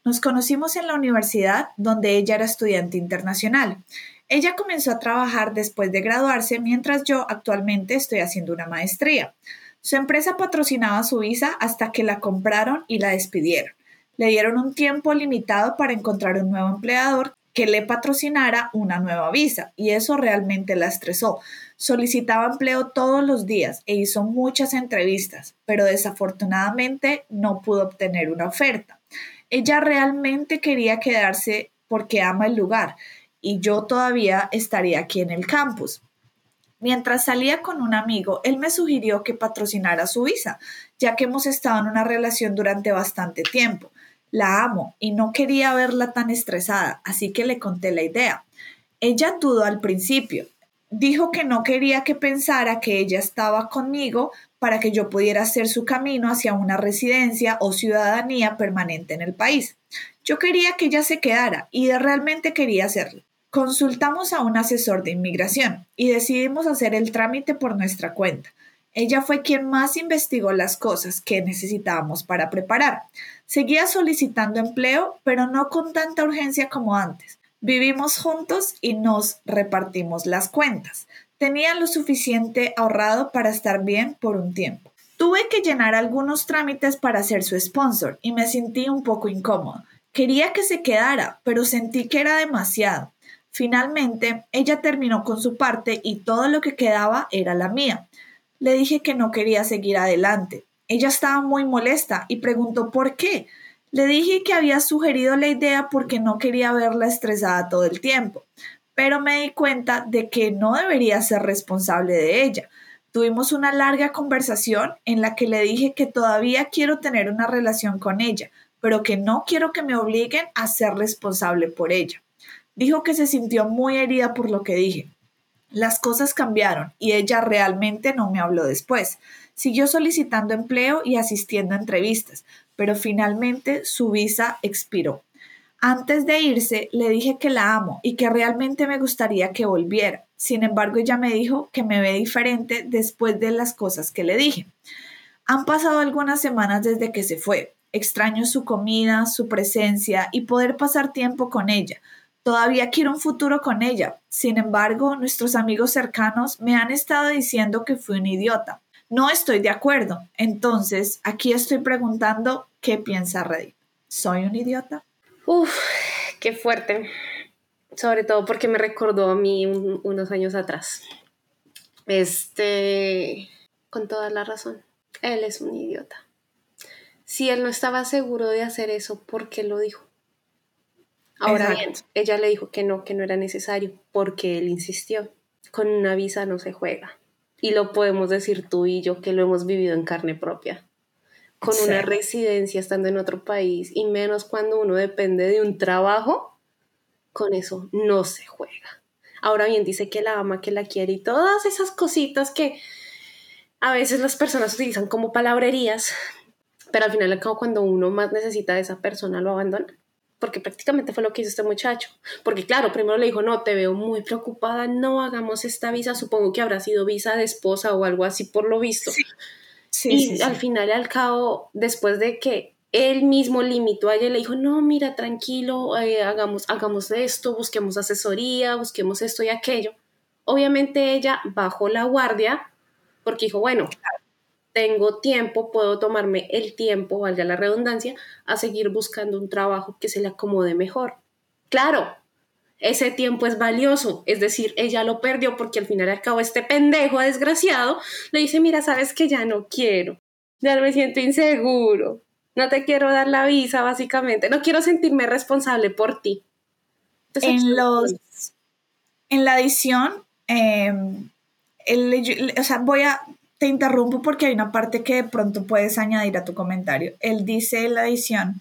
Nos conocimos en la universidad donde ella era estudiante internacional. Ella comenzó a trabajar después de graduarse mientras yo actualmente estoy haciendo una maestría. Su empresa patrocinaba su visa hasta que la compraron y la despidieron. Le dieron un tiempo limitado para encontrar un nuevo empleador que le patrocinara una nueva visa y eso realmente la estresó. Solicitaba empleo todos los días e hizo muchas entrevistas, pero desafortunadamente no pudo obtener una oferta. Ella realmente quería quedarse porque ama el lugar y yo todavía estaría aquí en el campus. Mientras salía con un amigo, él me sugirió que patrocinara su visa, ya que hemos estado en una relación durante bastante tiempo. La amo y no quería verla tan estresada, así que le conté la idea. Ella dudó al principio. Dijo que no quería que pensara que ella estaba conmigo para que yo pudiera hacer su camino hacia una residencia o ciudadanía permanente en el país. Yo quería que ella se quedara y realmente quería hacerlo. Consultamos a un asesor de inmigración y decidimos hacer el trámite por nuestra cuenta. Ella fue quien más investigó las cosas que necesitábamos para preparar. Seguía solicitando empleo, pero no con tanta urgencia como antes. Vivimos juntos y nos repartimos las cuentas. Tenía lo suficiente ahorrado para estar bien por un tiempo. Tuve que llenar algunos trámites para ser su sponsor y me sentí un poco incómodo. Quería que se quedara, pero sentí que era demasiado. Finalmente, ella terminó con su parte y todo lo que quedaba era la mía. Le dije que no quería seguir adelante. Ella estaba muy molesta y preguntó por qué. Le dije que había sugerido la idea porque no quería verla estresada todo el tiempo pero me di cuenta de que no debería ser responsable de ella. Tuvimos una larga conversación en la que le dije que todavía quiero tener una relación con ella, pero que no quiero que me obliguen a ser responsable por ella. Dijo que se sintió muy herida por lo que dije. Las cosas cambiaron y ella realmente no me habló después. Siguió solicitando empleo y asistiendo a entrevistas, pero finalmente su visa expiró. Antes de irse, le dije que la amo y que realmente me gustaría que volviera. Sin embargo, ella me dijo que me ve diferente después de las cosas que le dije. Han pasado algunas semanas desde que se fue. Extraño su comida, su presencia y poder pasar tiempo con ella. Todavía quiero un futuro con ella. Sin embargo, nuestros amigos cercanos me han estado diciendo que fui un idiota. No estoy de acuerdo. Entonces, aquí estoy preguntando qué piensa Reddit. ¿Soy un idiota? Uf, qué fuerte. Sobre todo porque me recordó a mí unos años atrás. Este, con toda la razón. Él es un idiota. Si él no estaba seguro de hacer eso, ¿por qué lo dijo? Ahora bien, ella le dijo que no, que no era necesario, porque él insistió. Con una visa no se juega. Y lo podemos decir tú y yo que lo hemos vivido en carne propia. Con una residencia estando en otro país y menos cuando uno depende de un trabajo, con eso no se juega. Ahora bien, dice que la ama, que la quiere y todas esas cositas que a veces las personas utilizan como palabrerías, pero al final, cuando uno más necesita de esa persona, lo abandona porque prácticamente fue lo que hizo este muchacho. Porque claro, primero le dijo, no, te veo muy preocupada, no hagamos esta visa, supongo que habrá sido visa de esposa o algo así por lo visto. Sí. Y al final al cabo, después de que él mismo limitó a ella, le dijo, no, mira, tranquilo, eh, hagamos, hagamos esto, busquemos asesoría, busquemos esto y aquello. Obviamente ella bajó la guardia porque dijo, bueno, tengo tiempo, puedo tomarme el tiempo, valga la redundancia, a seguir buscando un trabajo que se le acomode mejor. Claro, ese tiempo es valioso, es decir, ella lo perdió porque al final y al cabo este pendejo desgraciado le dice, mira, sabes que ya no quiero, ya me siento inseguro, no te quiero dar la visa, básicamente, no quiero sentirme responsable por ti. en los, en la edición, em, o sea, voy a, te interrumpo porque hay una parte que de pronto puedes añadir a tu comentario. Él dice en la edición,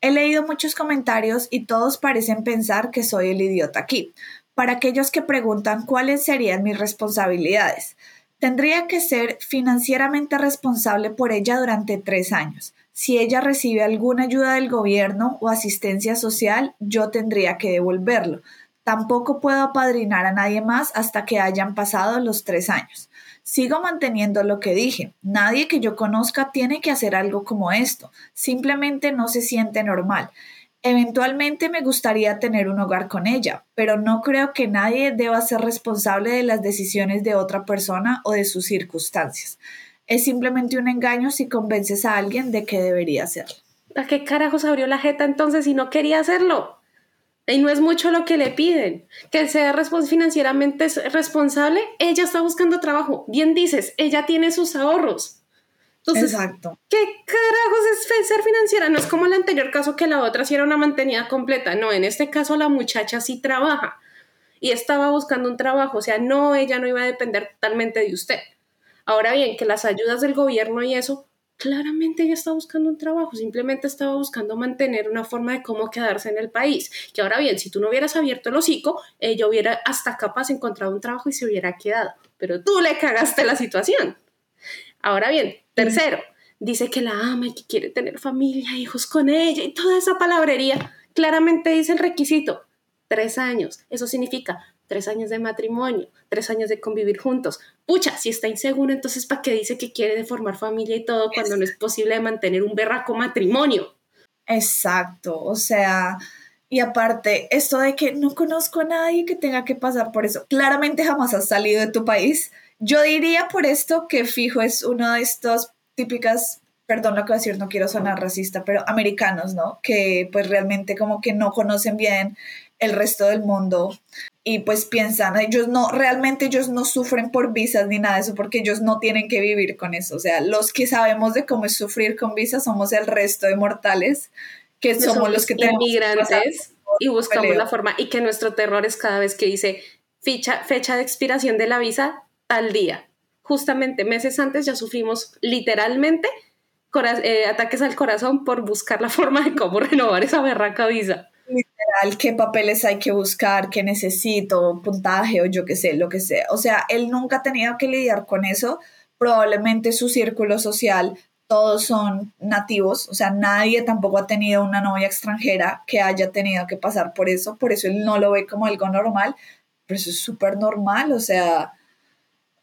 he leído muchos comentarios y todos parecen pensar que soy el idiota aquí. Para aquellos que preguntan cuáles serían mis responsabilidades, tendría que ser financieramente responsable por ella durante tres años. Si ella recibe alguna ayuda del gobierno o asistencia social, yo tendría que devolverlo. Tampoco puedo apadrinar a nadie más hasta que hayan pasado los tres años. Sigo manteniendo lo que dije. Nadie que yo conozca tiene que hacer algo como esto. Simplemente no se siente normal. Eventualmente me gustaría tener un hogar con ella, pero no creo que nadie deba ser responsable de las decisiones de otra persona o de sus circunstancias. Es simplemente un engaño si convences a alguien de que debería hacerlo. ¿A qué carajos abrió la jeta entonces si no quería hacerlo? Y no es mucho lo que le piden. Que sea financieramente responsable, ella está buscando trabajo. Bien dices, ella tiene sus ahorros. Entonces, Exacto. ¿qué carajos es ser financiera? No es como el anterior caso que la otra sí era una mantenida completa. No, en este caso la muchacha sí trabaja y estaba buscando un trabajo. O sea, no, ella no iba a depender totalmente de usted. Ahora bien, que las ayudas del gobierno y eso, claramente ella estaba buscando un trabajo, simplemente estaba buscando mantener una forma de cómo quedarse en el país. Que ahora bien, si tú no hubieras abierto el hocico, ella hubiera hasta capaz encontrado un trabajo y se hubiera quedado. Pero tú le cagaste la situación. Ahora bien, tercero, dice que la ama y que quiere tener familia, hijos con ella y toda esa palabrería. Claramente dice el requisito, tres años. Eso significa tres años de matrimonio, tres años de convivir juntos. Pucha, si está inseguro, entonces ¿para qué dice que quiere de formar familia y todo cuando no es posible mantener un berraco matrimonio? Exacto, o sea, y aparte, esto de que no conozco a nadie que tenga que pasar por eso, claramente jamás has salido de tu país. Yo diría por esto que fijo es uno de estos típicas, perdón lo que voy a decir, no quiero sonar racista, pero americanos, ¿no? Que pues realmente como que no conocen bien el resto del mundo y pues piensan, ellos no, realmente ellos no sufren por visas ni nada de eso porque ellos no tienen que vivir con eso. O sea, los que sabemos de cómo es sufrir con visas somos el resto de mortales, que somos, los que tenemos inmigrantes y buscamos la forma y que nuestro terror es cada vez que dice fecha, fecha de expiración de la visa tal día. Justamente meses antes ya sufrimos literalmente eh, ataques al corazón por buscar la [LAUGHS] forma de cómo renovar esa berraca visa. Qué papeles hay que buscar, qué necesito, puntaje o yo qué sé, lo que sea. O sea, él nunca ha tenido que lidiar con eso. Probablemente su círculo social, todos son nativos, o sea, nadie tampoco ha tenido una novia extranjera que haya tenido que pasar por eso, por eso él no lo ve como algo normal, pero eso es súper normal, o sea,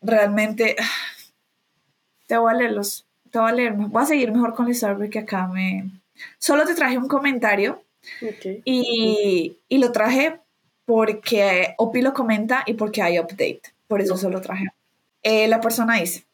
realmente, [SIGHS] te voy a leer los, te voy a leer, voy a seguir mejor con la historia porque acá me, solo te traje un comentario y, lo traje porque Opi lo comenta y porque hay update. Por eso solo traje. Eh, la persona dice,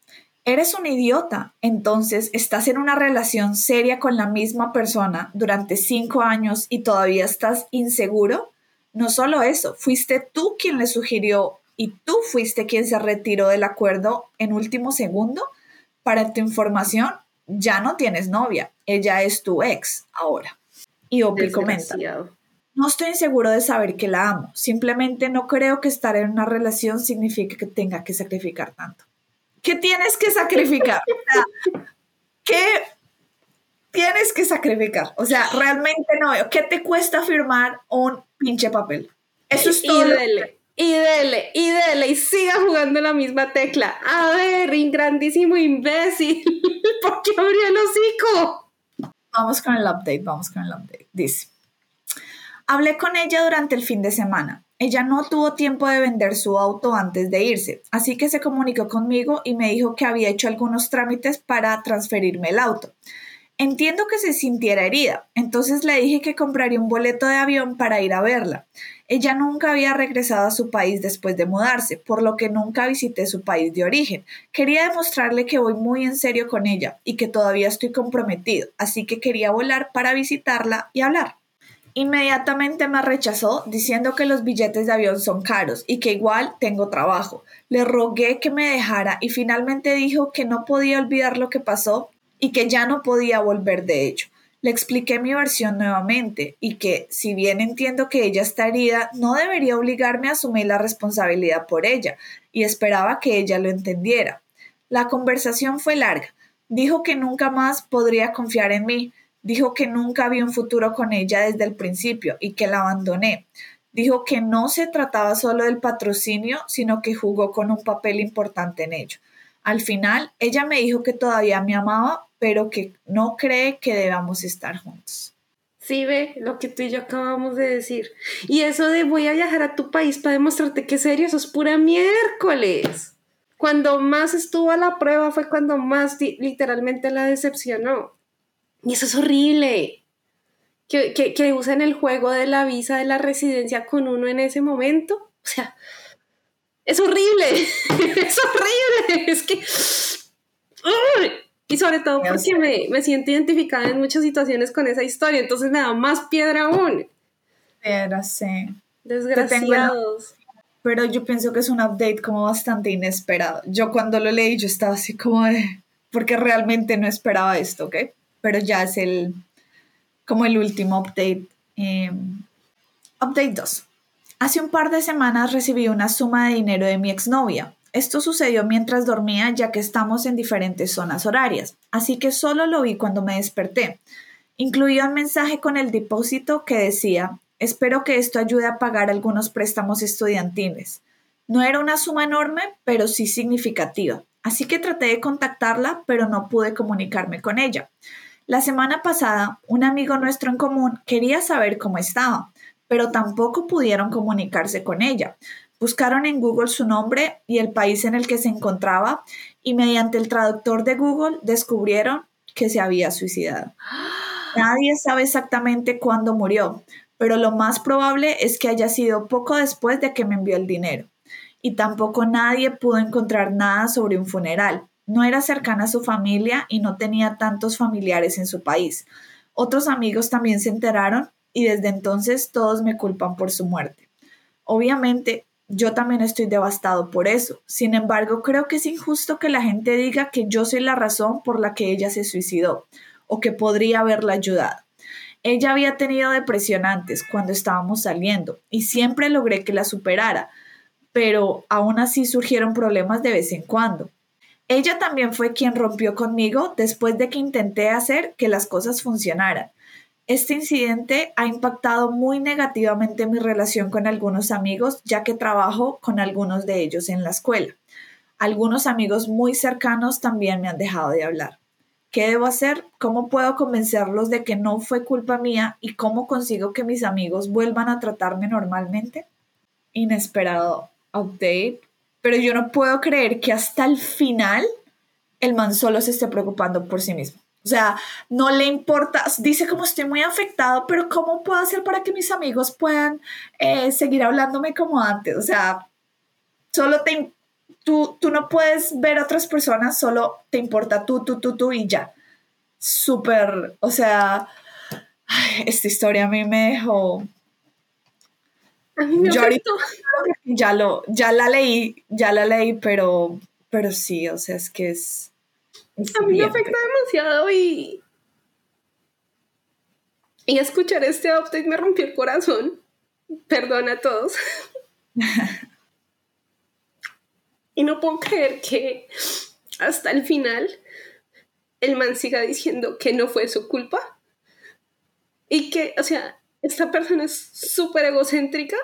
eres un idiota, entonces estás en una relación seria con la misma persona durante cinco años y todavía estás inseguro. No solo eso, fuiste tú quien le sugirió y tú fuiste quien se retiró del acuerdo en último segundo. Para tu información, ya no tienes novia, ella es tu ex ahora. Y Opie comenta, no estoy inseguro de saber que la amo, simplemente no creo que estar en una relación signifique que tenga que sacrificar tanto. ¿Qué tienes que sacrificar? ¿Qué tienes que sacrificar? O sea, realmente no veo. ¿Qué te cuesta firmar un pinche papel? Eso es todo. Y dele, y dele, y dele, y siga jugando la misma tecla. A ver, grandísimo imbécil, [LAUGHS] ¿por qué abrió el hocico? Vamos con el update, vamos con el update. Dice, hablé con ella durante el fin de semana. Ella no tuvo tiempo de vender su auto antes de irse, así que se comunicó conmigo y me dijo que había hecho algunos trámites para transferirme el auto. Entiendo que se sintiera herida, entonces le dije que compraría un boleto de avión para ir a verla. Ella nunca había regresado a su país después de mudarse, por lo que nunca visité su país de origen. Quería demostrarle que voy muy en serio con ella y que todavía estoy comprometido, así que quería volar para visitarla y hablar. Inmediatamente me rechazó diciendo que los billetes de avión son caros y que igual tengo trabajo. Le rogué que me dejara y finalmente dijo que no podía olvidar lo que pasó y que ya no podía volver de ello. Le expliqué mi versión nuevamente y que, si bien entiendo que ella está herida, no debería obligarme a asumir la responsabilidad por ella, y esperaba que ella lo entendiera. La conversación fue larga. Dijo que nunca más podría confiar en mí, dijo que nunca había un futuro con ella desde el principio y que la abandoné. Dijo que no se trataba solo del patrocinio, sino que jugó con un papel importante en ello. Al final, ella me dijo que todavía me amaba, pero que no cree que debamos estar juntos. Sí, ve lo que tú y yo acabamos de decir. Y eso de voy a viajar a tu país para demostrarte que es serio, eso es pura miércoles. Cuando más estuvo a la prueba fue cuando más literalmente la decepcionó. Y eso es horrible. Que, que, usen el juego de la visa de la residencia con uno en ese momento. O sea, es horrible. [LAUGHS] es horrible. Es que... Y sobre todo porque me, me, siento identificada en muchas situaciones con esa historia, entonces me da más piedra aún. Piedra, sí. Desgraciados. Pero yo pienso que es un update como bastante inesperado. Yo cuando lo leí yo estaba así como de... Porque realmente no esperaba esto, ¿ok? Pero ya es el... como el último update. Em, update 2. Hace un par de semanas recibí una suma de dinero de mi exnovia. Esto sucedió mientras dormía ya que estamos en diferentes zonas horarias, así que solo lo vi cuando me desperté. Incluía un mensaje con el depósito que decía, espero que esto ayude a pagar algunos préstamos estudiantiles. No era una suma enorme, pero sí significativa, así que traté de contactarla, pero no pude comunicarme con ella. La semana pasada, un amigo nuestro en común quería saber cómo estaba, pero tampoco pudieron comunicarse con ella, Buscaron en Google su nombre y el país en el que se encontraba y mediante el traductor de Google descubrieron que se había suicidado. [GASPS] Nadie sabe exactamente cuándo murió, pero lo más probable es que haya sido poco después de que me envió el dinero. Y tampoco nadie pudo encontrar nada sobre un funeral. No era cercana a su familia y no tenía tantos familiares en su país. Otros amigos también se enteraron y desde entonces todos me culpan por su muerte. Obviamente, yo también estoy devastado por eso. Sin embargo, creo que es injusto que la gente diga que yo soy la razón por la que ella se suicidó o que podría haberla ayudado. Ella había tenido depresión antes, cuando estábamos saliendo, y siempre logré que la superara, pero aún así surgieron problemas de vez en cuando. Ella también fue quien rompió conmigo después de que intenté hacer que las cosas funcionaran. Este incidente ha impactado muy negativamente mi relación con algunos amigos, ya que trabajo con algunos de ellos en la escuela. Algunos amigos muy cercanos también me han dejado de hablar. ¿Qué debo hacer? ¿Cómo puedo convencerlos de que no fue culpa mía y cómo consigo que mis amigos vuelvan a tratarme normalmente? Inesperado update, pero yo no puedo creer que hasta el final el man solo se esté preocupando por sí mismo. O sea, no le importa, dice como estoy muy afectado, pero ¿cómo puedo hacer para que mis amigos puedan eh, seguir hablándome como antes? O sea, solo te, tú, tú no puedes ver a otras personas, solo te importa tú, tú, tú, tú y ya. Súper, o sea, esta historia a mí me dejó... A mí me yo ya lo, ya la leí, ya la leí, pero, pero sí, o sea, es que es... a mí me afecta demasiado y... Y escuchar este update me rompió el corazón. Perdona a todos. [LAUGHS] Y no puedo creer que hasta el final el man siga diciendo que no fue su culpa. Y que, o sea, esta persona es súper egocéntrica.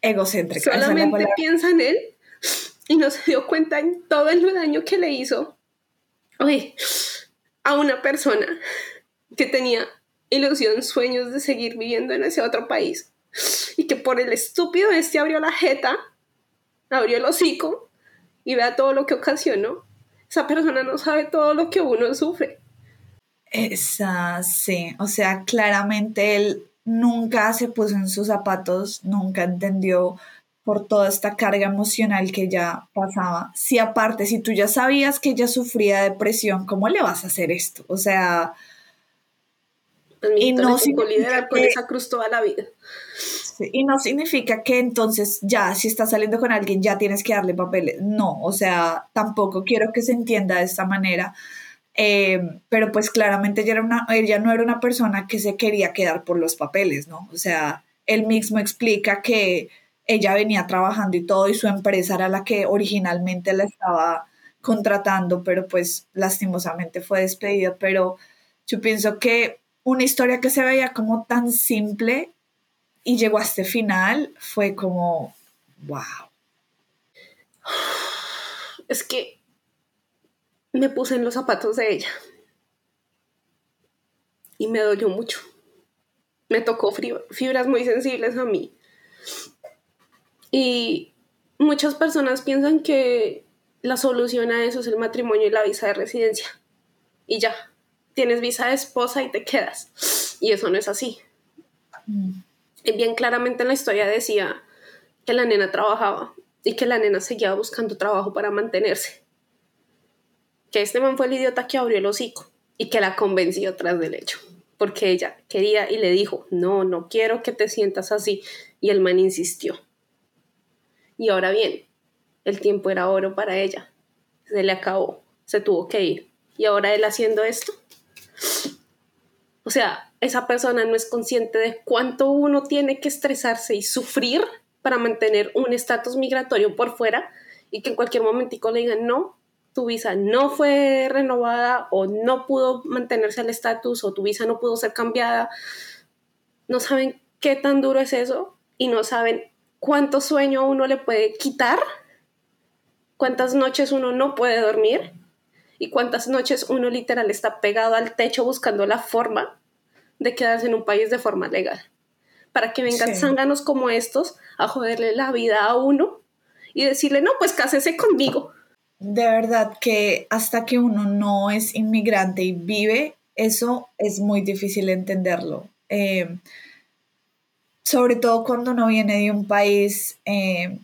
Egocéntrica. Solamente piensa en él y no se dio cuenta en todo el daño que le hizo a una persona que tenía ilusión, sueños de seguir viviendo en ese otro país. Y que por el estúpido este abrió la jeta abrió el hocico y vea todo lo que ocasionó. Esa persona no sabe todo lo que uno sufre. Esa, sí, o sea, claramente él nunca se puso en sus zapatos, nunca entendió por toda esta carga emocional que ya pasaba. Si aparte, si tú ya sabías que ella sufría depresión, ¿cómo le vas a hacer esto? O sea... Pues y no liderar con esa cruz toda la vida. Y no significa que entonces ya, si estás saliendo con alguien, ya tienes que darle papeles. No, o sea, tampoco quiero que se entienda de esta manera. Eh, pero pues claramente ella, era una, ella no era una persona que se quería quedar por los papeles, ¿no? O sea, él mismo explica que ella venía trabajando y todo y su empresa era la que originalmente la estaba contratando, pero pues lastimosamente fue despedida. Pero yo pienso que una historia que se veía como tan simple y llegó a este final, fue como, wow. Es que me puse en los zapatos de ella y me dolió mucho. Me tocó fibras muy sensibles a mí. Y muchas personas piensan que la solución a eso es el matrimonio y la visa de residencia. Y ya, tienes visa de esposa y te quedas. Y eso no es así. Mm bien claramente en la historia decía que la nena trabajaba y que la nena seguía buscando trabajo para mantenerse. Que este man fue el idiota que abrió el hocico y que la convenció tras del hecho. Porque ella quería y le dijo, no, no quiero que te sientas así. Y el man insistió. Y ahora bien, el tiempo era oro para ella. Se le acabó, se tuvo que ir. Y ahora él haciendo esto. O sea, esa persona no es consciente de cuánto uno tiene que estresarse y sufrir para mantener un estatus migratorio por fuera y que en cualquier momentico le digan no, tu visa no fue renovada o no pudo mantenerse el estatus o tu visa no pudo ser cambiada. No saben qué tan duro es eso y no saben cuánto sueño uno le puede quitar, cuántas noches uno no puede dormir y cuántas noches uno literal está pegado al techo buscando la forma de quedarse en un país de forma legal. Para que vengan zánganos como estos a joderle la vida a uno y decirle, no, pues cásese conmigo. De verdad que hasta que uno no es inmigrante y vive, eso es muy difícil entenderlo. Eh, sobre todo cuando uno viene de un país eh,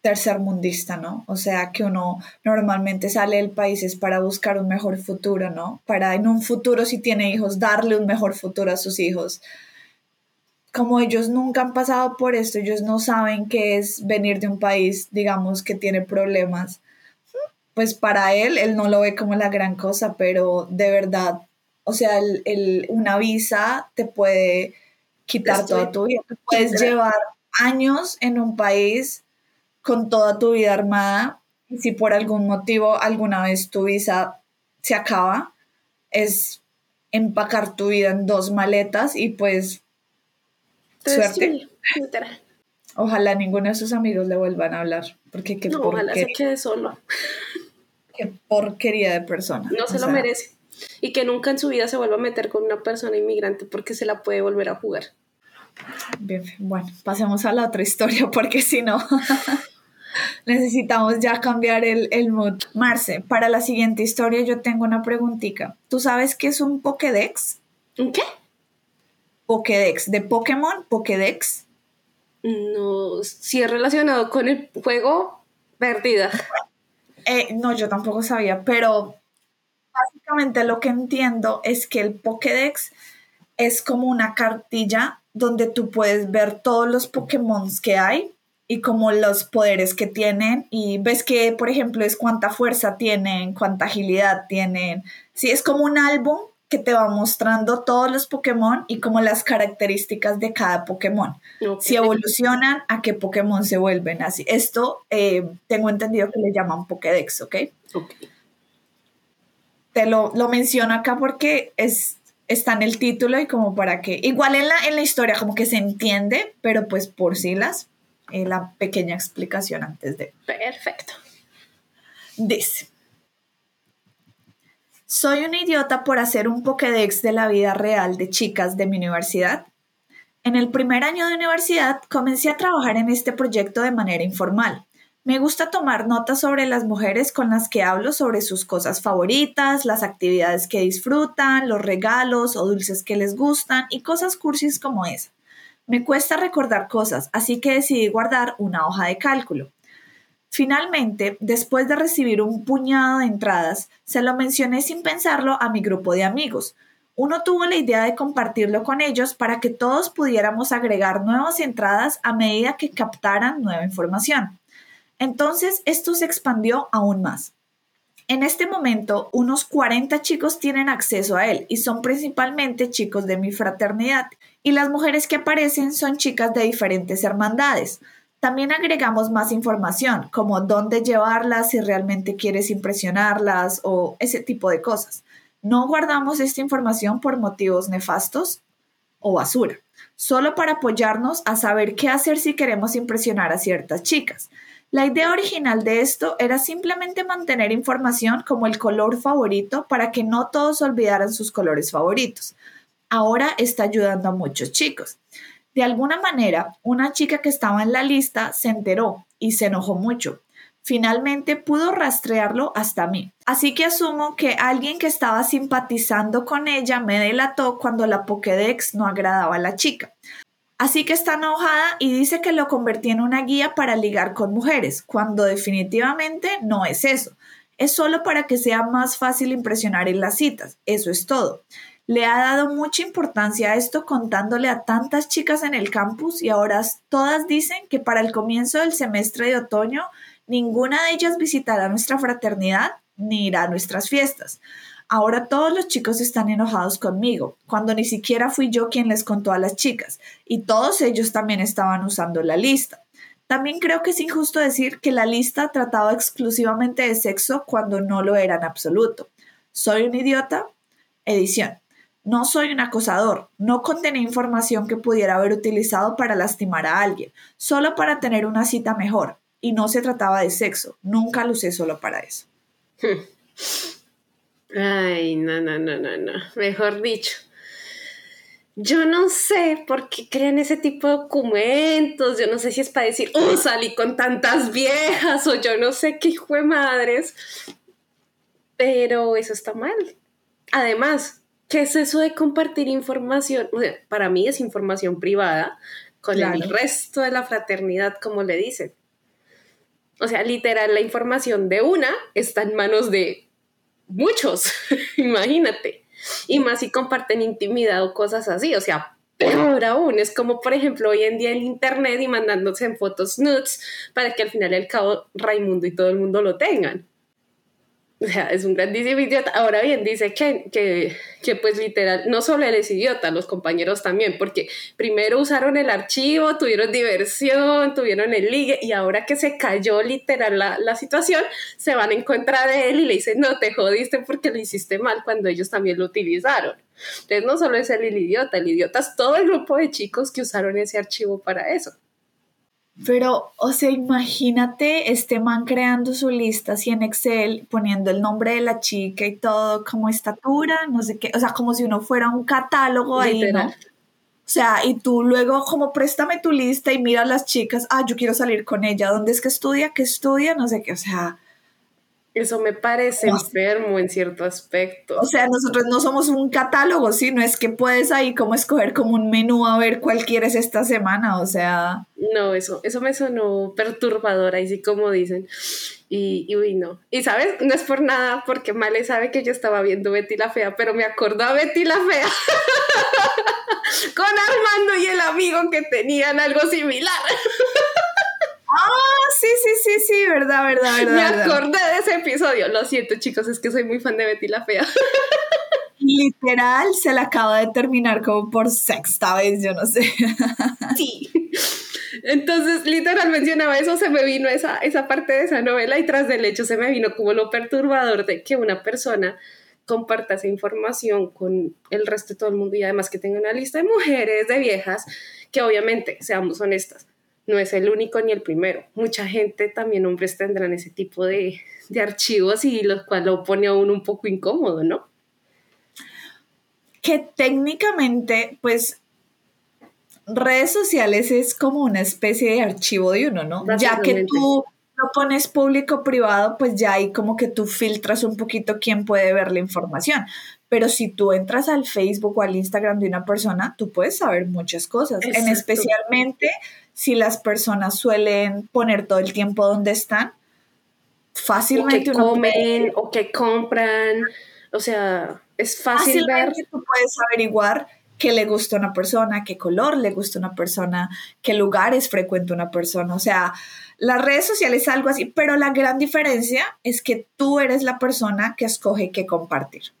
tercermundista, ¿no? O sea, que uno normalmente sale del país es para buscar un mejor futuro, ¿no? Para en un futuro, si tiene hijos, darle un mejor futuro a sus hijos. Como ellos nunca han pasado por esto, ellos no saben qué es venir de un país, digamos, que tiene problemas. Pues para él, él no lo ve como la gran cosa, pero de verdad, o sea, el, una visa te puede quitar toda tu vida. Puedes llevar años en un país con toda tu vida armada. Si por algún motivo alguna vez tu visa se acaba, es empacar tu vida en dos maletas y pues suerte. Ojalá ninguno de sus amigos le vuelvan a hablar, porque qué no, ojalá se quede solo. Qué porquería de persona. No se lo merece. Y que nunca en su vida se vuelva a meter con una persona inmigrante porque se la puede volver a jugar. Bien, bueno, pasemos a la otra historia [LAUGHS] porque si no [LAUGHS] necesitamos ya cambiar el, el mood. Marce, para la siguiente historia yo tengo una preguntita. ¿Tú sabes qué es un Pokédex? ¿Un qué? Pokédex, de Pokémon, Pokédex. No, si es relacionado con el juego, perdida. [LAUGHS] Eh, no, yo tampoco sabía, pero básicamente lo que entiendo es que el Pokédex es como una cartilla donde tú puedes ver todos los Pokémon que hay y como los poderes que tienen y ves que, por ejemplo, es cuánta fuerza tienen, cuánta agilidad tienen. Sí, es como un álbum que te va mostrando todos los Pokémon y como las características de cada Pokémon. Si evolucionan, a qué Pokémon se vuelven así. Esto eh, tengo entendido que le llaman Pokédex, ¿ok? Ok. Te lo, lo menciono acá porque es, está en el título y como para que, igual en la, en la historia como que se entiende, pero pues por sí las, eh, la pequeña explicación antes de. Perfecto. Dice. Soy un idiota por hacer un Pokédex de la vida real de chicas de mi universidad. En el primer año de universidad comencé a trabajar en este proyecto de manera informal. Me gusta tomar notas sobre las mujeres con las que hablo sobre sus cosas favoritas, las actividades que disfrutan, los regalos o dulces que les gustan y cosas cursis como esa. Me cuesta recordar cosas, así que decidí guardar una hoja de cálculo. Finalmente, después de recibir un puñado de entradas, se lo mencioné sin pensarlo a mi grupo de amigos. Uno tuvo la idea de compartirlo con ellos para que todos pudiéramos agregar nuevas entradas a medida que captaran nueva información. Entonces, esto se expandió aún más. En este momento, unos 40 chicos tienen acceso a él y son principalmente chicos de mi fraternidad, y las mujeres que aparecen son chicas de diferentes hermandades. También agregamos más información, como dónde llevarlas si realmente quieres impresionarlas o ese tipo de cosas. No guardamos esta información por motivos nefastos o basura, solo para apoyarnos a saber qué hacer si queremos impresionar a ciertas chicas. La idea original de esto era simplemente mantener información como el color favorito para que no todos olvidaran sus colores favoritos. Ahora está ayudando a muchos chicos. De alguna manera, una chica que estaba en la lista se enteró y se enojó mucho. Finalmente pudo rastrearlo hasta mí. Así que asumo que alguien que estaba simpatizando con ella me delató cuando la Pokédex no agradaba a la chica. Así que está enojada y dice que lo convertí en una guía para ligar con mujeres, cuando definitivamente no es eso. Es solo para que sea más fácil impresionar en las citas. Eso es todo. Le ha dado mucha importancia a esto contándole a tantas chicas en el campus y ahora todas dicen que para el comienzo del semestre de otoño ninguna de ellas visitará nuestra fraternidad ni irá a nuestras fiestas. Ahora todos los chicos están enojados conmigo, cuando ni siquiera fui yo quien les contó a las chicas, y todos ellos también estaban usando la lista. También creo que es injusto decir que la lista trataba exclusivamente de sexo cuando no lo era en absoluto. ¿Soy un idiota? Edición. No soy un acosador, no contenía información que pudiera haber utilizado para lastimar a alguien, solo para tener una cita mejor. Y no se trataba de sexo, nunca lo usé solo para eso. Ay, no, no, no, no, no. Mejor dicho. Yo no sé por qué crean ese tipo de documentos. Yo no sé si es para decir, oh, salí con tantas viejas o yo no sé qué hijo de madres. Pero eso está mal. Además, ¿Qué es eso de compartir información? para mí es información privada con el resto de la fraternidad, como le dicen. O sea, literal, la información de una está en manos de muchos, [LAUGHS] imagínate. Y más si comparten intimidad o cosas así, o sea, peor aún, es como por ejemplo hoy en día el internet y mandándose en fotos nudes para que al final y al cabo Raimundo y todo el mundo lo tengan. O sea, es un grandísimo idiota. Ahora bien, dice que, que, que, pues literal, no solo él es idiota, los compañeros también, porque primero usaron el archivo, tuvieron diversión, tuvieron el ligue, y ahora que se cayó literal la, la situación, se van en contra de él y le dicen, no, te jodiste porque lo hiciste mal cuando ellos también lo utilizaron. Entonces no solo es él el idiota, el idiota es todo el grupo de chicos que usaron ese archivo para eso. Pero, o sea, imagínate este man creando su lista así en Excel, poniendo el nombre de la chica y todo, como estatura, no sé qué, o sea, como si uno fuera un catálogo ahí, ¿no? O sea, y tú luego como préstame tu lista y mira a las chicas, ah, yo quiero salir con ella, ¿dónde es que estudia? ¿Qué estudia? No sé qué, o sea, eso me parece enfermo en cierto aspecto. O sea, nosotros no somos un catálogo, ¿sí? No es que puedes ahí como escoger como un menú a ver cuál quieres esta semana, o sea... No, eso, eso me sonó perturbador, ahí sí como dicen. Y, y uy, no. Y sabes, no es por nada, porque Male sabe que yo estaba viendo Betty la Fea, pero me acordó a Betty la Fea. [LAUGHS] Con Armando y el amigo que tenían algo similar. [LAUGHS] Ah, sí, sí, sí, sí, verdad, verdad, [LAUGHS] verdad. Me acordé de ese episodio. Lo siento, chicos, es que soy muy fan de Betty la Fea. [LAUGHS] Literal, se la acaba de terminar como por sexta vez, yo no sé. [LAUGHS] Sí. Entonces, literal mencionaba eso, se me vino esa, esa parte de esa novela y tras del hecho se me vino como lo perturbador de que una persona comparta esa información con el resto de todo el mundo y además que tenga una lista de mujeres, de viejas, que obviamente, seamos honestas, no es el único ni el primero. Mucha gente, también hombres, tendrán ese tipo de, archivos y los cuales lo pone a uno un poco incómodo, ¿no? Que técnicamente, pues, redes sociales es como una especie de archivo de uno, ¿no? Ya que tú lo pones público privado, pues ya ahí como que tú filtras un poquito quién puede ver la información. Pero si tú entras al Facebook o al Instagram de una persona, tú puedes saber muchas cosas, en especialmente si las personas suelen poner todo el tiempo donde están, fácilmente o que comen o que compran, o sea, es fácil fácilmente tú puedes averiguar qué le gusta a una persona, qué color le gusta a una persona, qué lugares frecuenta una persona, o sea, las redes sociales es algo así, pero la gran diferencia es que tú eres la persona que escoge qué compartir.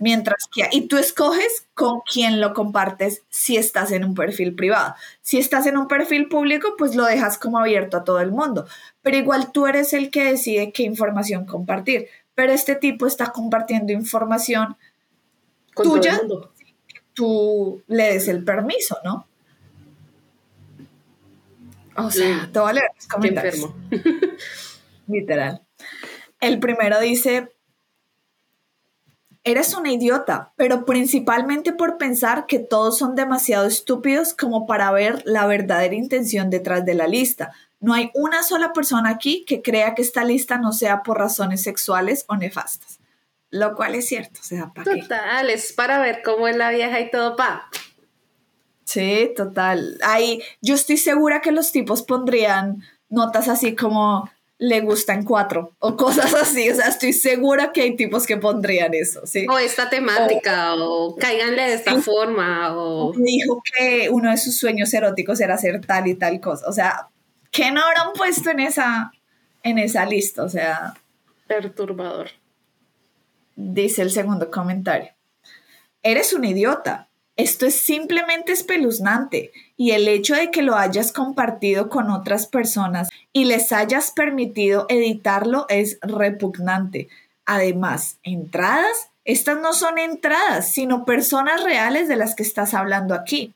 Mientras que, y tú escoges con quién lo compartes si estás en un perfil privado. Si estás en un perfil público, pues lo dejas como abierto a todo el mundo. Pero igual tú eres el que decide qué información compartir. Pero este tipo está compartiendo información tuya. Tú le des el permiso, ¿no? O sea, te voy a leer los comentarios. [LAUGHS] [LAUGHS] Literal. El primero dice, Eres una idiota, pero principalmente por pensar que todos son demasiado estúpidos como para ver la verdadera intención detrás de la lista. No hay una sola persona aquí que crea que esta lista no sea por razones sexuales o nefastas. Lo cual es cierto, o sea, ¿para Total, es para ver cómo es la vieja y todo, pa. Sí, total. Ahí, yo estoy segura que los tipos pondrían notas así como le gustan cuatro o cosas así. O sea, estoy segura que hay tipos que pondrían eso, ¿sí? O esta temática, o, cáiganle de esta forma, o... Dijo que uno de sus sueños eróticos era hacer tal y tal cosa. O sea, ¿qué no habrán puesto en esa, en esa lista? O sea... Perturbador. Dice el segundo comentario. Eres un idiota. Esto es simplemente espeluznante y el hecho de que lo hayas compartido con otras personas y les hayas permitido editarlo es repugnante. Además, entradas, estas no son entradas, sino personas reales de las que estás hablando aquí.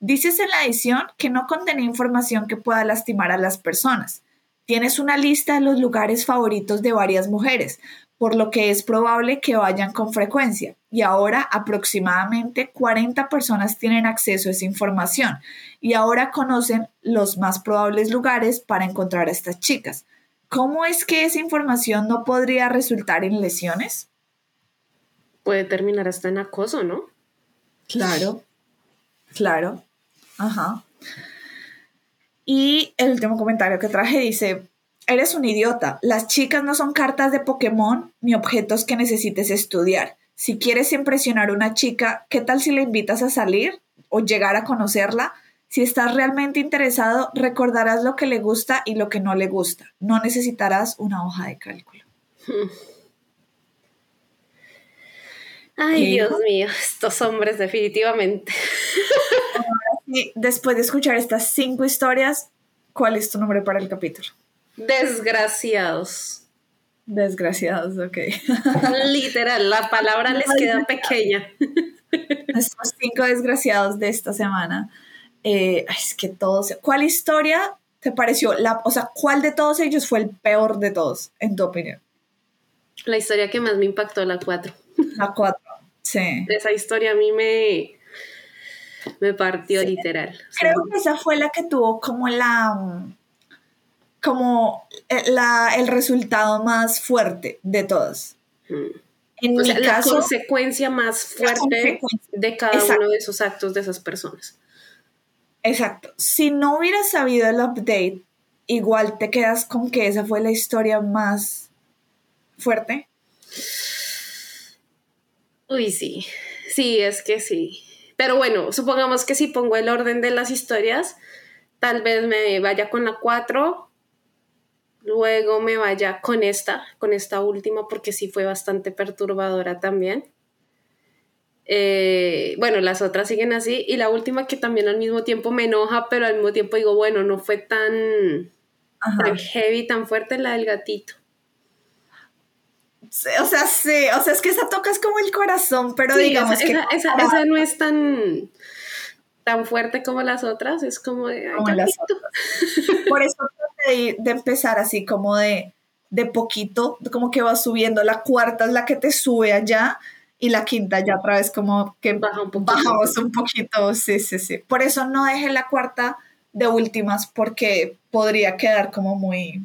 Dices en la edición que no contiene información que pueda lastimar a las personas. Tienes una lista de los lugares favoritos de varias mujeres, por lo que es probable que vayan con frecuencia. Y ahora aproximadamente 40 personas tienen acceso a esa información y ahora conocen los más probables lugares para encontrar a estas chicas. ¿Cómo es que esa información no podría resultar en lesiones? Puede terminar hasta en acoso, ¿no? Claro, claro. Ajá. Y el último comentario que traje dice, Eres un idiota. Las chicas no son cartas de Pokémon ni objetos que necesites estudiar. Si quieres impresionar a una chica, ¿qué tal si la invitas a salir o llegar a conocerla? Si estás realmente interesado, recordarás lo que le gusta y lo que no le gusta. No necesitarás una hoja de cálculo. [LAUGHS] Ay, Dios mío, estos hombres definitivamente. [LAUGHS] después de escuchar estas cinco historias, ¿cuál es tu nombre para el capítulo? Desgraciados. Desgraciados, ok. [LAUGHS] Literal, la palabra les queda pequeña. [LAUGHS] Nuestros cinco desgraciados de esta semana. Eh, es que todos. ¿Cuál historia te pareció? La, o sea, ¿cuál de todos ellos fue el peor de todos, en tu opinión? La historia que más me impactó, la 4. La 4, sí. Esa historia a mí me, me partió literal. Creo que esa fue la que tuvo como la como eh, la, el resultado más fuerte de todas. Mm. En mi caso, la consecuencia más fuerte de cada uno de esos actos de esas personas. Exacto. Si no hubieras sabido el update, igual te quedas con que esa fue la historia más fuerte. Uy, sí. Sí, es que sí. Pero bueno, supongamos que si pongo el orden de las historias, tal vez me vaya con la 4, luego me vaya con esta, con esta última, porque sí fue bastante perturbadora también. Eh, bueno, las otras siguen así, y la última que también al mismo tiempo me enoja, pero al mismo tiempo digo, bueno, no fue tan, tan heavy, tan fuerte la del gatito. O sea, sí, o sea, es que esa tocas como el corazón, pero digamos que... Esa, no es tan, tan fuerte como las otras, es como de... Por eso de, de, empezar así como de, de poquito, como que va subiendo, la cuarta es la que te sube allá y la quinta ya otra vez como que Baja un bajamos un poquito, sí, sí, sí. Por eso no dejé la cuarta de últimas porque podría quedar como muy,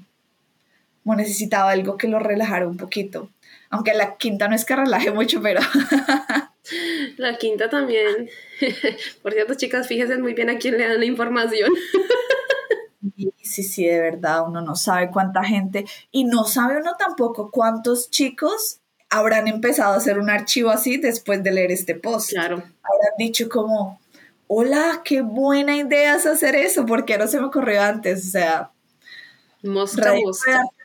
como necesitaba algo que lo relajara un poquito. Aunque la quinta no es que relaje mucho, pero... [LAUGHS] la quinta también. [LAUGHS] Por cierto, chicas, fíjense muy bien a quién le dan la información. Sí, sí, de verdad, uno no sabe cuánta gente y no sabe uno tampoco cuántos chicos habrán empezado a hacer un archivo así después de leer este post. Claro. Habrán dicho como, hola, qué buena idea es hacer eso, porque no se me ocurrió antes, o sea,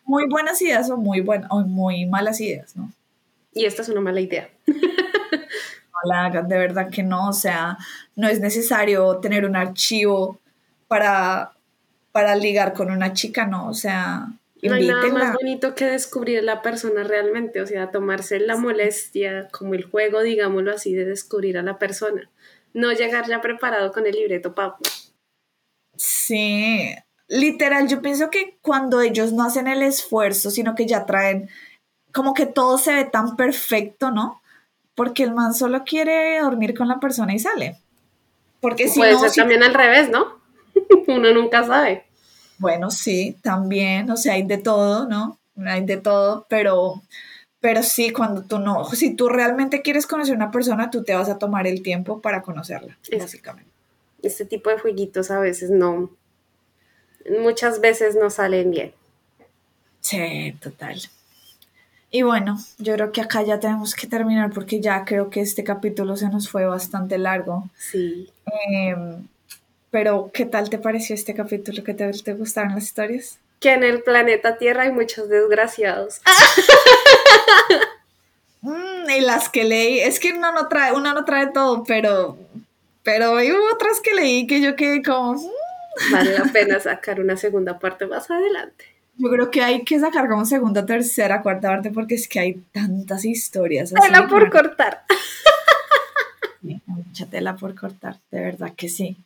muy buenas ideas o muy, buenas o muy malas ideas, ¿no? Y esta es una mala idea. [LAUGHS] no la hagan, de verdad que no, o sea, no es necesario tener un archivo para, para ligar con una chica, no, o sea, no hay nada más bonito que descubrir la persona realmente, o sea, tomarse la molestia, como el juego, digámoslo así, de descubrir a la persona. No llegar ya preparado con el libreto, papo. Sí, literal, yo pienso que cuando ellos no hacen el esfuerzo, sino que ya traen, como que todo se ve tan perfecto, ¿no? Porque el man solo quiere dormir con la persona y sale. Porque si Puede ser también al revés, ¿no? [LAUGHS] Uno nunca sabe. Bueno, sí, también, o sea, hay de todo, ¿no? Hay de todo, pero, pero sí, cuando tú no, si tú realmente quieres conocer a una persona, tú te vas a tomar el tiempo para conocerla, básicamente. Este tipo de jueguitos a veces no, muchas veces no salen bien. Sí, total. Y bueno, yo creo que acá ya tenemos que terminar porque ya creo que este capítulo se nos fue bastante largo. Sí. Em, pero, ¿qué tal te pareció este capítulo? ¿Qué te, te gustaron las historias? Que en el planeta Tierra hay muchos desgraciados. [LAUGHS] Mm, y las que leí, es que uno no trae, uno no trae todo, pero, pero hay otras que leí que yo quedé como... Mm, vale la pena sacar una segunda parte más adelante. Yo creo que hay que sacar como segunda, tercera, cuarta parte porque es que hay tantas historias. Tela por cortar. [LAUGHS] mucha tela por cortar, de verdad que sí.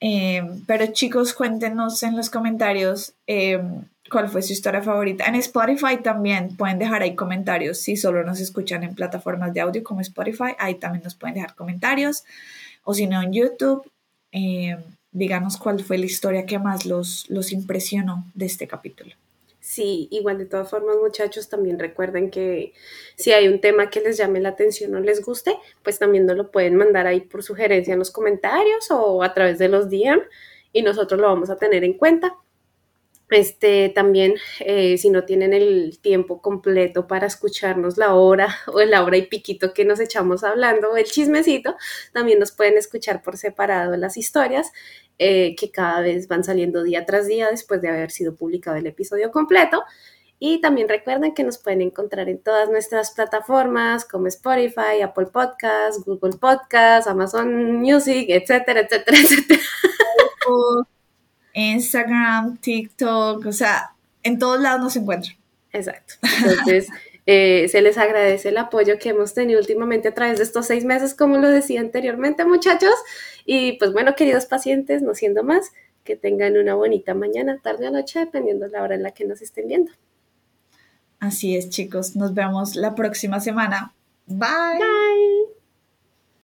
Em, pero chicos, cuéntenos en los comentarios em, cuál fue su historia favorita. En Spotify también pueden dejar ahí comentarios. Si solo nos escuchan en plataformas de audio como Spotify, ahí también nos pueden dejar comentarios. O si no, en YouTube. Eh, díganos cuál fue la historia que más los, los impresionó de este capítulo. Sí, igual de todas formas, muchachos, también recuerden que si hay un tema que les llame la atención o les guste, pues también nos lo pueden mandar ahí por sugerencia en los comentarios o a través de los DM y nosotros lo vamos a tener en cuenta. Este, también, eh, si no tienen el tiempo completo para escucharnos la hora [LAUGHS] o la hora y piquito que nos echamos hablando, el chismecito, también nos pueden escuchar por separado las historias eh, que cada vez van saliendo día tras día después de haber sido publicado el episodio completo. Y también recuerden que nos pueden encontrar en todas nuestras plataformas como Spotify, Apple Podcasts, Google Podcasts, Amazon Music, etcétera, etcétera, etcétera. [LAUGHS] Instagram, TikTok, o sea, en todos lados nos encuentran. Exacto. Entonces, [LAUGHS] eh, se les agradece el apoyo que hemos tenido últimamente a través de estos seis meses, como lo decía anteriormente, muchachos. Y pues bueno, queridos pacientes, no siendo más, que tengan una bonita mañana, tarde o noche, dependiendo de la hora en la que nos estén viendo. Así es, chicos. Nos vemos la próxima semana. Bye. Bye.